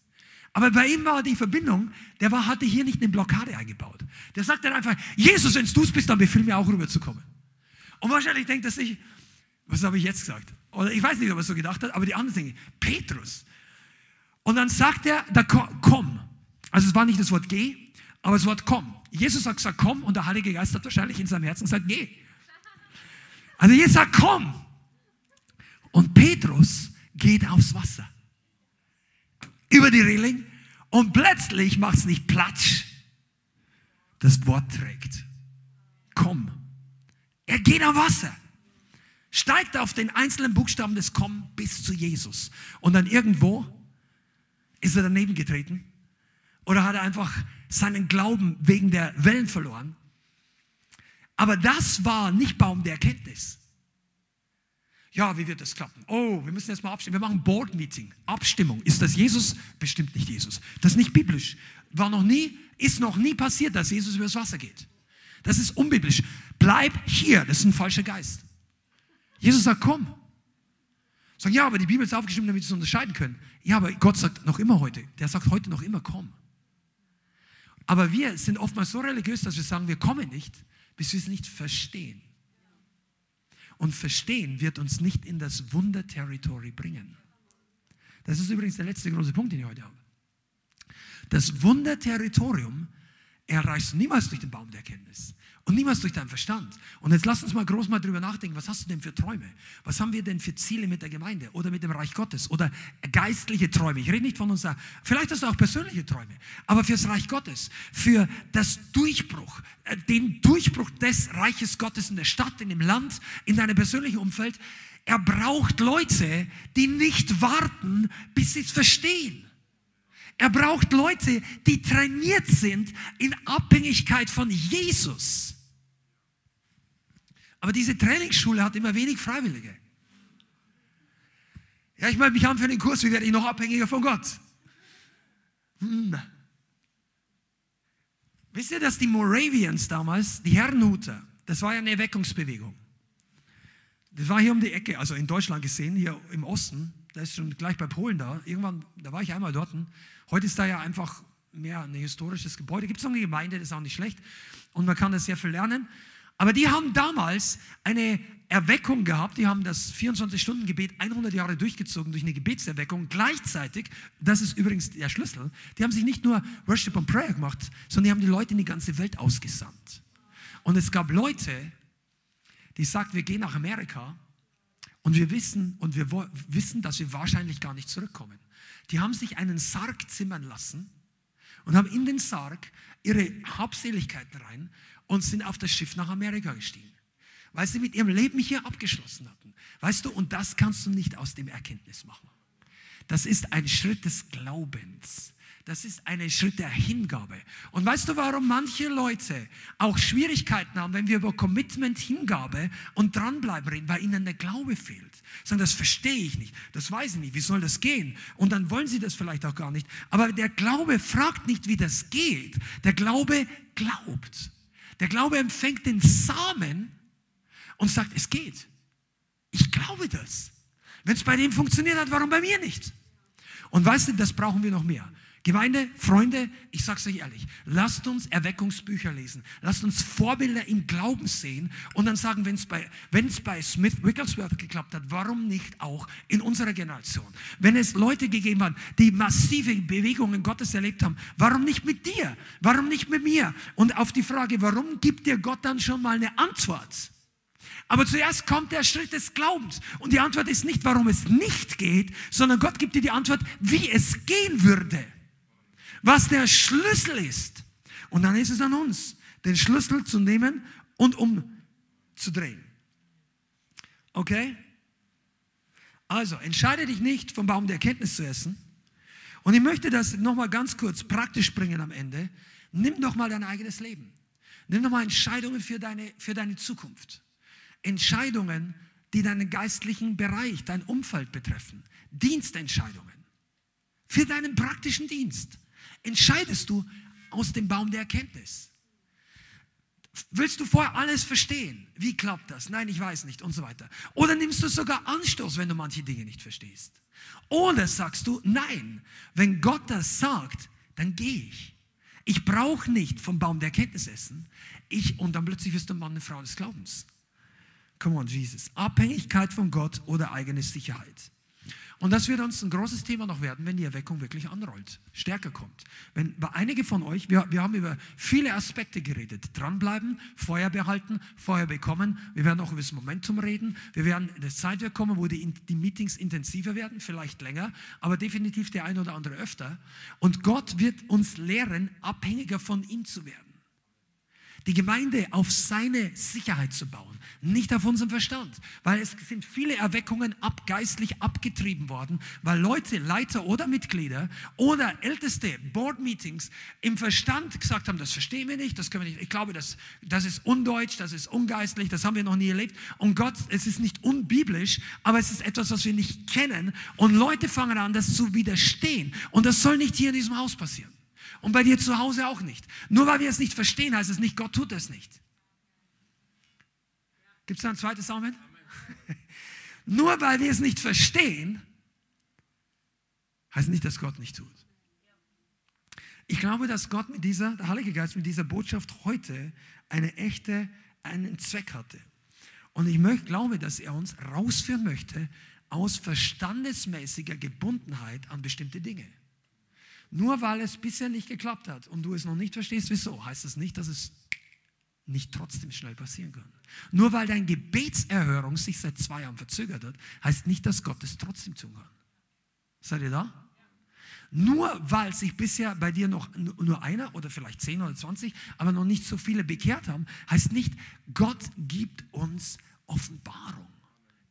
Aber bei ihm war die Verbindung, der war, hatte hier nicht eine Blockade eingebaut. Der sagt dann einfach, Jesus, wenn du es bist, dann befiehl mir auch rüberzukommen. Und wahrscheinlich denkt er sich, was habe ich jetzt gesagt? Oder ich weiß nicht, ob er so gedacht hat, aber die anderen denken, Petrus. Und dann sagt er, da komm. Also es war nicht das Wort geh, aber das Wort komm. Jesus hat gesagt, komm, und der Heilige Geist hat wahrscheinlich in seinem Herzen gesagt, geh. Also Jesus sagt, komm. Und Petrus geht aufs Wasser. Über die Reling. Und plötzlich macht es nicht Platsch. Das Wort trägt. Komm. Er geht am Wasser steigt auf den einzelnen Buchstaben des Komm bis zu Jesus. Und dann irgendwo ist er daneben getreten oder hat er einfach seinen Glauben wegen der Wellen verloren. Aber das war nicht Baum der Erkenntnis. Ja, wie wird das klappen? Oh, wir müssen jetzt mal abstimmen. Wir machen Board Meeting. Abstimmung. Ist das Jesus? Bestimmt nicht Jesus. Das ist nicht biblisch. War noch nie, ist noch nie passiert, dass Jesus übers Wasser geht. Das ist unbiblisch. Bleib hier. Das ist ein falscher Geist. Jesus sagt, komm. Sag, ja, aber die Bibel ist aufgeschrieben, damit wir es unterscheiden können. Ja, aber Gott sagt noch immer heute. Der sagt heute noch immer, komm. Aber wir sind oftmals so religiös, dass wir sagen, wir kommen nicht, bis wir es nicht verstehen. Und verstehen wird uns nicht in das Wunderterritory bringen. Das ist übrigens der letzte große Punkt, den ich heute habe. Das Wunderterritorium erreichst du niemals durch den Baum der Erkenntnis. Und niemals durch deinen Verstand. Und jetzt lass uns mal groß mal drüber nachdenken. Was hast du denn für Träume? Was haben wir denn für Ziele mit der Gemeinde oder mit dem Reich Gottes oder geistliche Träume? Ich rede nicht von uns, vielleicht hast du auch persönliche Träume, aber fürs Reich Gottes, für das Durchbruch, äh, den Durchbruch des Reiches Gottes in der Stadt, in dem Land, in deinem persönlichen Umfeld. Er braucht Leute, die nicht warten, bis sie es verstehen. Er braucht Leute, die trainiert sind in Abhängigkeit von Jesus. Aber diese Trainingsschule hat immer wenig Freiwillige. Ja, ich melde mich an für den Kurs, wie werde ich noch abhängiger von Gott? Hm. Wisst ihr, dass die Moravians damals, die Herrenhuter, das war ja eine Erweckungsbewegung. Das war hier um die Ecke, also in Deutschland gesehen, hier im Osten. Da ist schon gleich bei Polen da. Irgendwann, da war ich einmal dort. Heute ist da ja einfach mehr ein historisches Gebäude. Gibt es noch eine Gemeinde, das ist auch nicht schlecht. Und man kann da sehr viel lernen. Aber die haben damals eine Erweckung gehabt. Die haben das 24-Stunden-Gebet 100 Jahre durchgezogen durch eine Gebetserweckung. Gleichzeitig, das ist übrigens der Schlüssel, die haben sich nicht nur Worship und Prayer gemacht, sondern die haben die Leute in die ganze Welt ausgesandt. Und es gab Leute, die sagten, wir gehen nach Amerika und wir wissen, und wir wissen, dass wir wahrscheinlich gar nicht zurückkommen. Die haben sich einen Sarg zimmern lassen und haben in den Sarg ihre Habseligkeiten rein und sind auf das Schiff nach Amerika gestiegen. Weil sie mit ihrem Leben hier abgeschlossen hatten. Weißt du, und das kannst du nicht aus dem Erkenntnis machen. Das ist ein Schritt des Glaubens. Das ist ein Schritt der Hingabe. Und weißt du, warum manche Leute auch Schwierigkeiten haben, wenn wir über Commitment, Hingabe und dranbleiben reden, weil ihnen der Glaube fehlt. Sagen, das verstehe ich nicht, das weiß ich nicht, wie soll das gehen? Und dann wollen sie das vielleicht auch gar nicht. Aber der Glaube fragt nicht, wie das geht. Der Glaube glaubt. Der Glaube empfängt den Samen und sagt, es geht. Ich glaube das. Wenn es bei dem funktioniert hat, warum bei mir nicht? Und weißt du, das brauchen wir noch mehr. Gemeinde, Freunde, ich sage es euch ehrlich, lasst uns Erweckungsbücher lesen, lasst uns Vorbilder im Glauben sehen und dann sagen, wenn es bei, bei Smith Wigglesworth geklappt hat, warum nicht auch in unserer Generation? Wenn es Leute gegeben hat, die massive Bewegungen Gottes erlebt haben, warum nicht mit dir? Warum nicht mit mir? Und auf die Frage, warum gibt dir Gott dann schon mal eine Antwort? Aber zuerst kommt der Schritt des Glaubens. Und die Antwort ist nicht, warum es nicht geht, sondern Gott gibt dir die Antwort, wie es gehen würde was der Schlüssel ist. Und dann ist es an uns, den Schlüssel zu nehmen und umzudrehen. Okay? Also, entscheide dich nicht, vom Baum der Erkenntnis zu essen. Und ich möchte das nochmal ganz kurz praktisch bringen am Ende. Nimm doch mal dein eigenes Leben. Nimm doch mal Entscheidungen für deine, für deine Zukunft. Entscheidungen, die deinen geistlichen Bereich, dein Umfeld betreffen. Dienstentscheidungen. Für deinen praktischen Dienst entscheidest du aus dem Baum der Erkenntnis. Willst du vorher alles verstehen? Wie klappt das? Nein, ich weiß nicht und so weiter. Oder nimmst du sogar Anstoß, wenn du manche Dinge nicht verstehst? Oder sagst du, nein, wenn Gott das sagt, dann gehe ich. Ich brauche nicht vom Baum der Erkenntnis essen. Ich, und dann plötzlich wirst du Mann und Frau des Glaubens. Come on, Jesus. Abhängigkeit von Gott oder eigene Sicherheit. Und das wird uns ein großes Thema noch werden, wenn die Erweckung wirklich anrollt, stärker kommt. Wenn bei einige von euch, wir, wir haben über viele Aspekte geredet, dranbleiben, Feuer behalten, Feuer bekommen. Wir werden auch über das Momentum reden. Wir werden in der Zeit kommen, wo die, die Meetings intensiver werden, vielleicht länger, aber definitiv der eine oder andere öfter. Und Gott wird uns lehren, abhängiger von ihm zu werden die Gemeinde auf seine Sicherheit zu bauen, nicht auf unserem Verstand. Weil es sind viele Erweckungen ab, geistlich abgetrieben worden, weil Leute, Leiter oder Mitglieder oder Älteste, Board-Meetings im Verstand gesagt haben, das verstehen wir nicht, das können wir nicht. Ich glaube, das, das ist undeutsch, das ist ungeistlich, das haben wir noch nie erlebt. Und Gott, es ist nicht unbiblisch, aber es ist etwas, was wir nicht kennen. Und Leute fangen an, das zu widerstehen. Und das soll nicht hier in diesem Haus passieren. Und bei dir zu Hause auch nicht. Nur weil wir es nicht verstehen, heißt es nicht, Gott tut es nicht. Gibt es da ein zweites Amen? Amen. Nur weil wir es nicht verstehen, heißt nicht, dass Gott nicht tut. Ich glaube, dass Gott mit dieser, der Heilige Geist mit dieser Botschaft heute eine echte, einen Zweck hatte. Und ich möchte, glaube, dass er uns rausführen möchte aus verstandesmäßiger Gebundenheit an bestimmte Dinge. Nur weil es bisher nicht geklappt hat und du es noch nicht verstehst, wieso, heißt es das nicht, dass es nicht trotzdem schnell passieren kann. Nur weil deine Gebetserhörung sich seit zwei Jahren verzögert hat, heißt nicht, dass Gott es trotzdem tun kann. Seid ihr da? Nur weil sich bisher bei dir noch nur einer oder vielleicht zehn oder zwanzig, aber noch nicht so viele bekehrt haben, heißt nicht, Gott gibt uns Offenbarung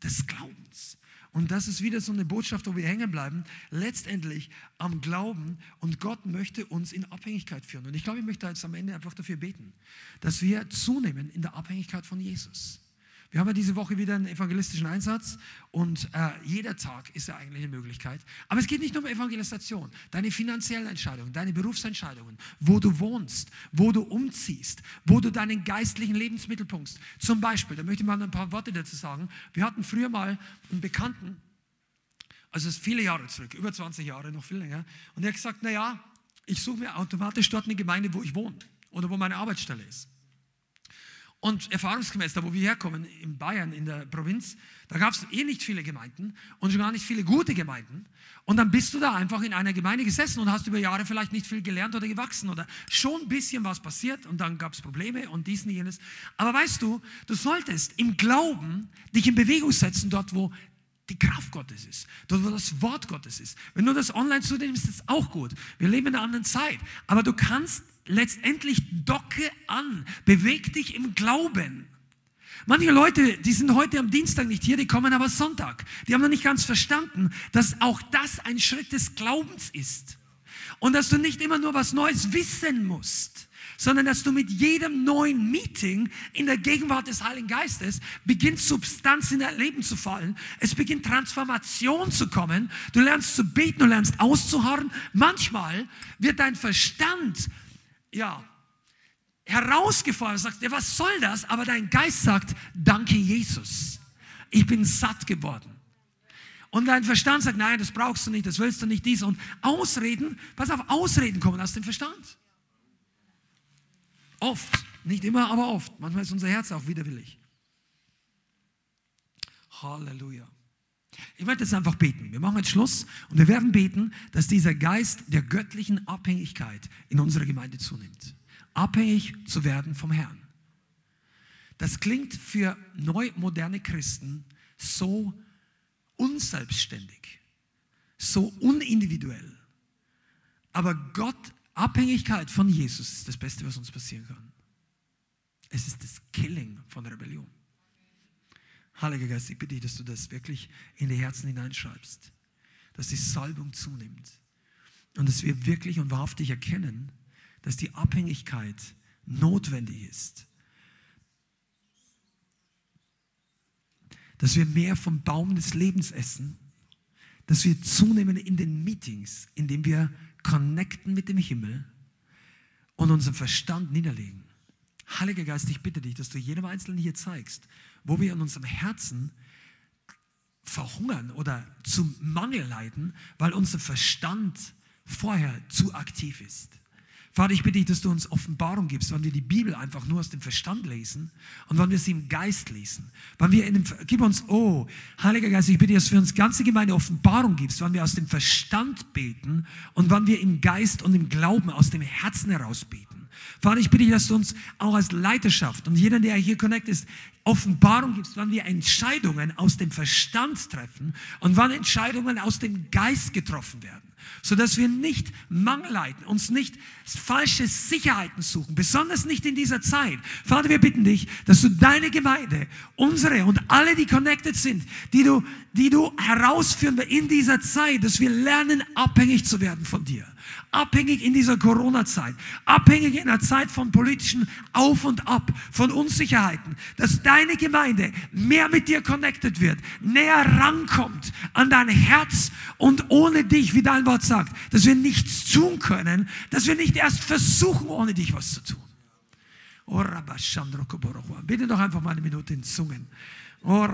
des Glaubens. Und das ist wieder so eine Botschaft, wo wir hängen bleiben, letztendlich am Glauben. Und Gott möchte uns in Abhängigkeit führen. Und ich glaube, ich möchte jetzt am Ende einfach dafür beten, dass wir zunehmen in der Abhängigkeit von Jesus. Wir haben ja diese Woche wieder einen evangelistischen Einsatz und äh, jeder Tag ist ja eigentlich eine Möglichkeit. Aber es geht nicht nur um Evangelisation. Deine finanziellen Entscheidungen, deine Berufsentscheidungen, wo du wohnst, wo du umziehst, wo du deinen geistlichen Lebensmittelpunkt. Zum Beispiel, da möchte ich mal ein paar Worte dazu sagen. Wir hatten früher mal einen Bekannten Also es ist viele Jahre zurück, über 20 Jahre, noch viel länger. Und er hat gesagt, naja, ich suche mir automatisch dort eine Gemeinde, wo ich wohne oder wo meine Arbeitsstelle ist. Und erfahrungsgemäß, da wo wir herkommen, in Bayern, in der Provinz, da gab es eh nicht viele Gemeinden und schon gar nicht viele gute Gemeinden. Und dann bist du da einfach in einer Gemeinde gesessen und hast über Jahre vielleicht nicht viel gelernt oder gewachsen oder schon ein bisschen was passiert und dann gab es Probleme und dies und jenes. Aber weißt du, du solltest im Glauben dich in Bewegung setzen, dort wo die Kraft Gottes ist, dort wo das Wort Gottes ist. Wenn du das online zunimmst, ist das auch gut. Wir leben in einer anderen Zeit. Aber du kannst letztendlich docke an, beweg dich im Glauben. Manche Leute, die sind heute am Dienstag nicht hier, die kommen aber Sonntag. Die haben noch nicht ganz verstanden, dass auch das ein Schritt des Glaubens ist. Und dass du nicht immer nur was Neues wissen musst, sondern dass du mit jedem neuen Meeting in der Gegenwart des Heiligen Geistes beginnt Substanz in dein Leben zu fallen. Es beginnt Transformation zu kommen. Du lernst zu beten, du lernst auszuharren. Manchmal wird dein Verstand ja, herausgefordert, sagst, ja, was soll das? Aber dein Geist sagt, danke Jesus, ich bin satt geworden. Und dein Verstand sagt, nein, das brauchst du nicht, das willst du nicht, dies. Und Ausreden, pass auf, Ausreden kommen aus dem Verstand. Oft, nicht immer, aber oft. Manchmal ist unser Herz auch widerwillig. Halleluja. Ich möchte jetzt einfach beten. Wir machen jetzt Schluss und wir werden beten, dass dieser Geist der göttlichen Abhängigkeit in unserer Gemeinde zunimmt. Abhängig zu werden vom Herrn. Das klingt für neu moderne Christen so unselbstständig, so unindividuell. Aber Gott, Abhängigkeit von Jesus ist das Beste, was uns passieren kann. Es ist das Killing von Rebellion. Heiliger Geist, ich bitte dich, dass du das wirklich in die Herzen hineinschreibst, dass die Salbung zunimmt und dass wir wirklich und wahrhaftig erkennen, dass die Abhängigkeit notwendig ist. Dass wir mehr vom Baum des Lebens essen, dass wir zunehmen in den Meetings, indem wir connecten mit dem Himmel und unseren Verstand niederlegen. Heiliger Geist, ich bitte dich, dass du jedem Einzelnen hier zeigst, wo wir in unserem Herzen verhungern oder zum Mangel leiden, weil unser Verstand vorher zu aktiv ist. Vater, ich bitte dich, dass du uns Offenbarung gibst, wann wir die Bibel einfach nur aus dem Verstand lesen und wann wir sie im Geist lesen. Wann wir in dem, gib uns, oh, Heiliger Geist, ich bitte, dass du uns ganze Gemeinde Offenbarung gibst, wann wir aus dem Verstand beten und wann wir im Geist und im Glauben aus dem Herzen heraus beten. Vater, ich bitte dich, dass du uns auch als Leiterschaft und jeder, der hier connect ist, Offenbarung gibst, wann wir Entscheidungen aus dem Verstand treffen und wann Entscheidungen aus dem Geist getroffen werden sodass wir nicht Mangel leiden, uns nicht falsche Sicherheiten suchen, besonders nicht in dieser Zeit. Vater, wir bitten dich, dass du deine Gemeinde, unsere und alle, die connected sind, die du, die du herausführen in dieser Zeit, dass wir lernen, abhängig zu werden von dir abhängig in dieser Corona-Zeit, abhängig in einer Zeit von politischen Auf und Ab, von Unsicherheiten, dass deine Gemeinde mehr mit dir connected wird, näher rankommt an dein Herz und ohne dich, wie dein Wort sagt, dass wir nichts tun können, dass wir nicht erst versuchen, ohne dich was zu tun. Oh, Bitte doch einfach mal eine Minute in Zungen. Oh,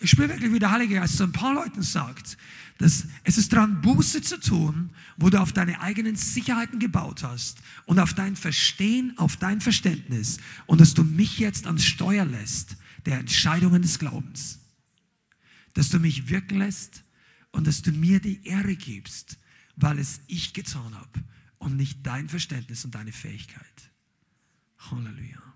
ich spüre wirklich, wie der Heilige Geist zu ein paar Leuten sagt, dass es ist dran, Buße zu tun, wo du auf deine eigenen Sicherheiten gebaut hast und auf dein Verstehen, auf dein Verständnis und dass du mich jetzt ans Steuer lässt der Entscheidungen des Glaubens. Dass du mich wirken lässt und dass du mir die Ehre gibst, weil es ich getan habe und nicht dein Verständnis und deine Fähigkeit. Halleluja.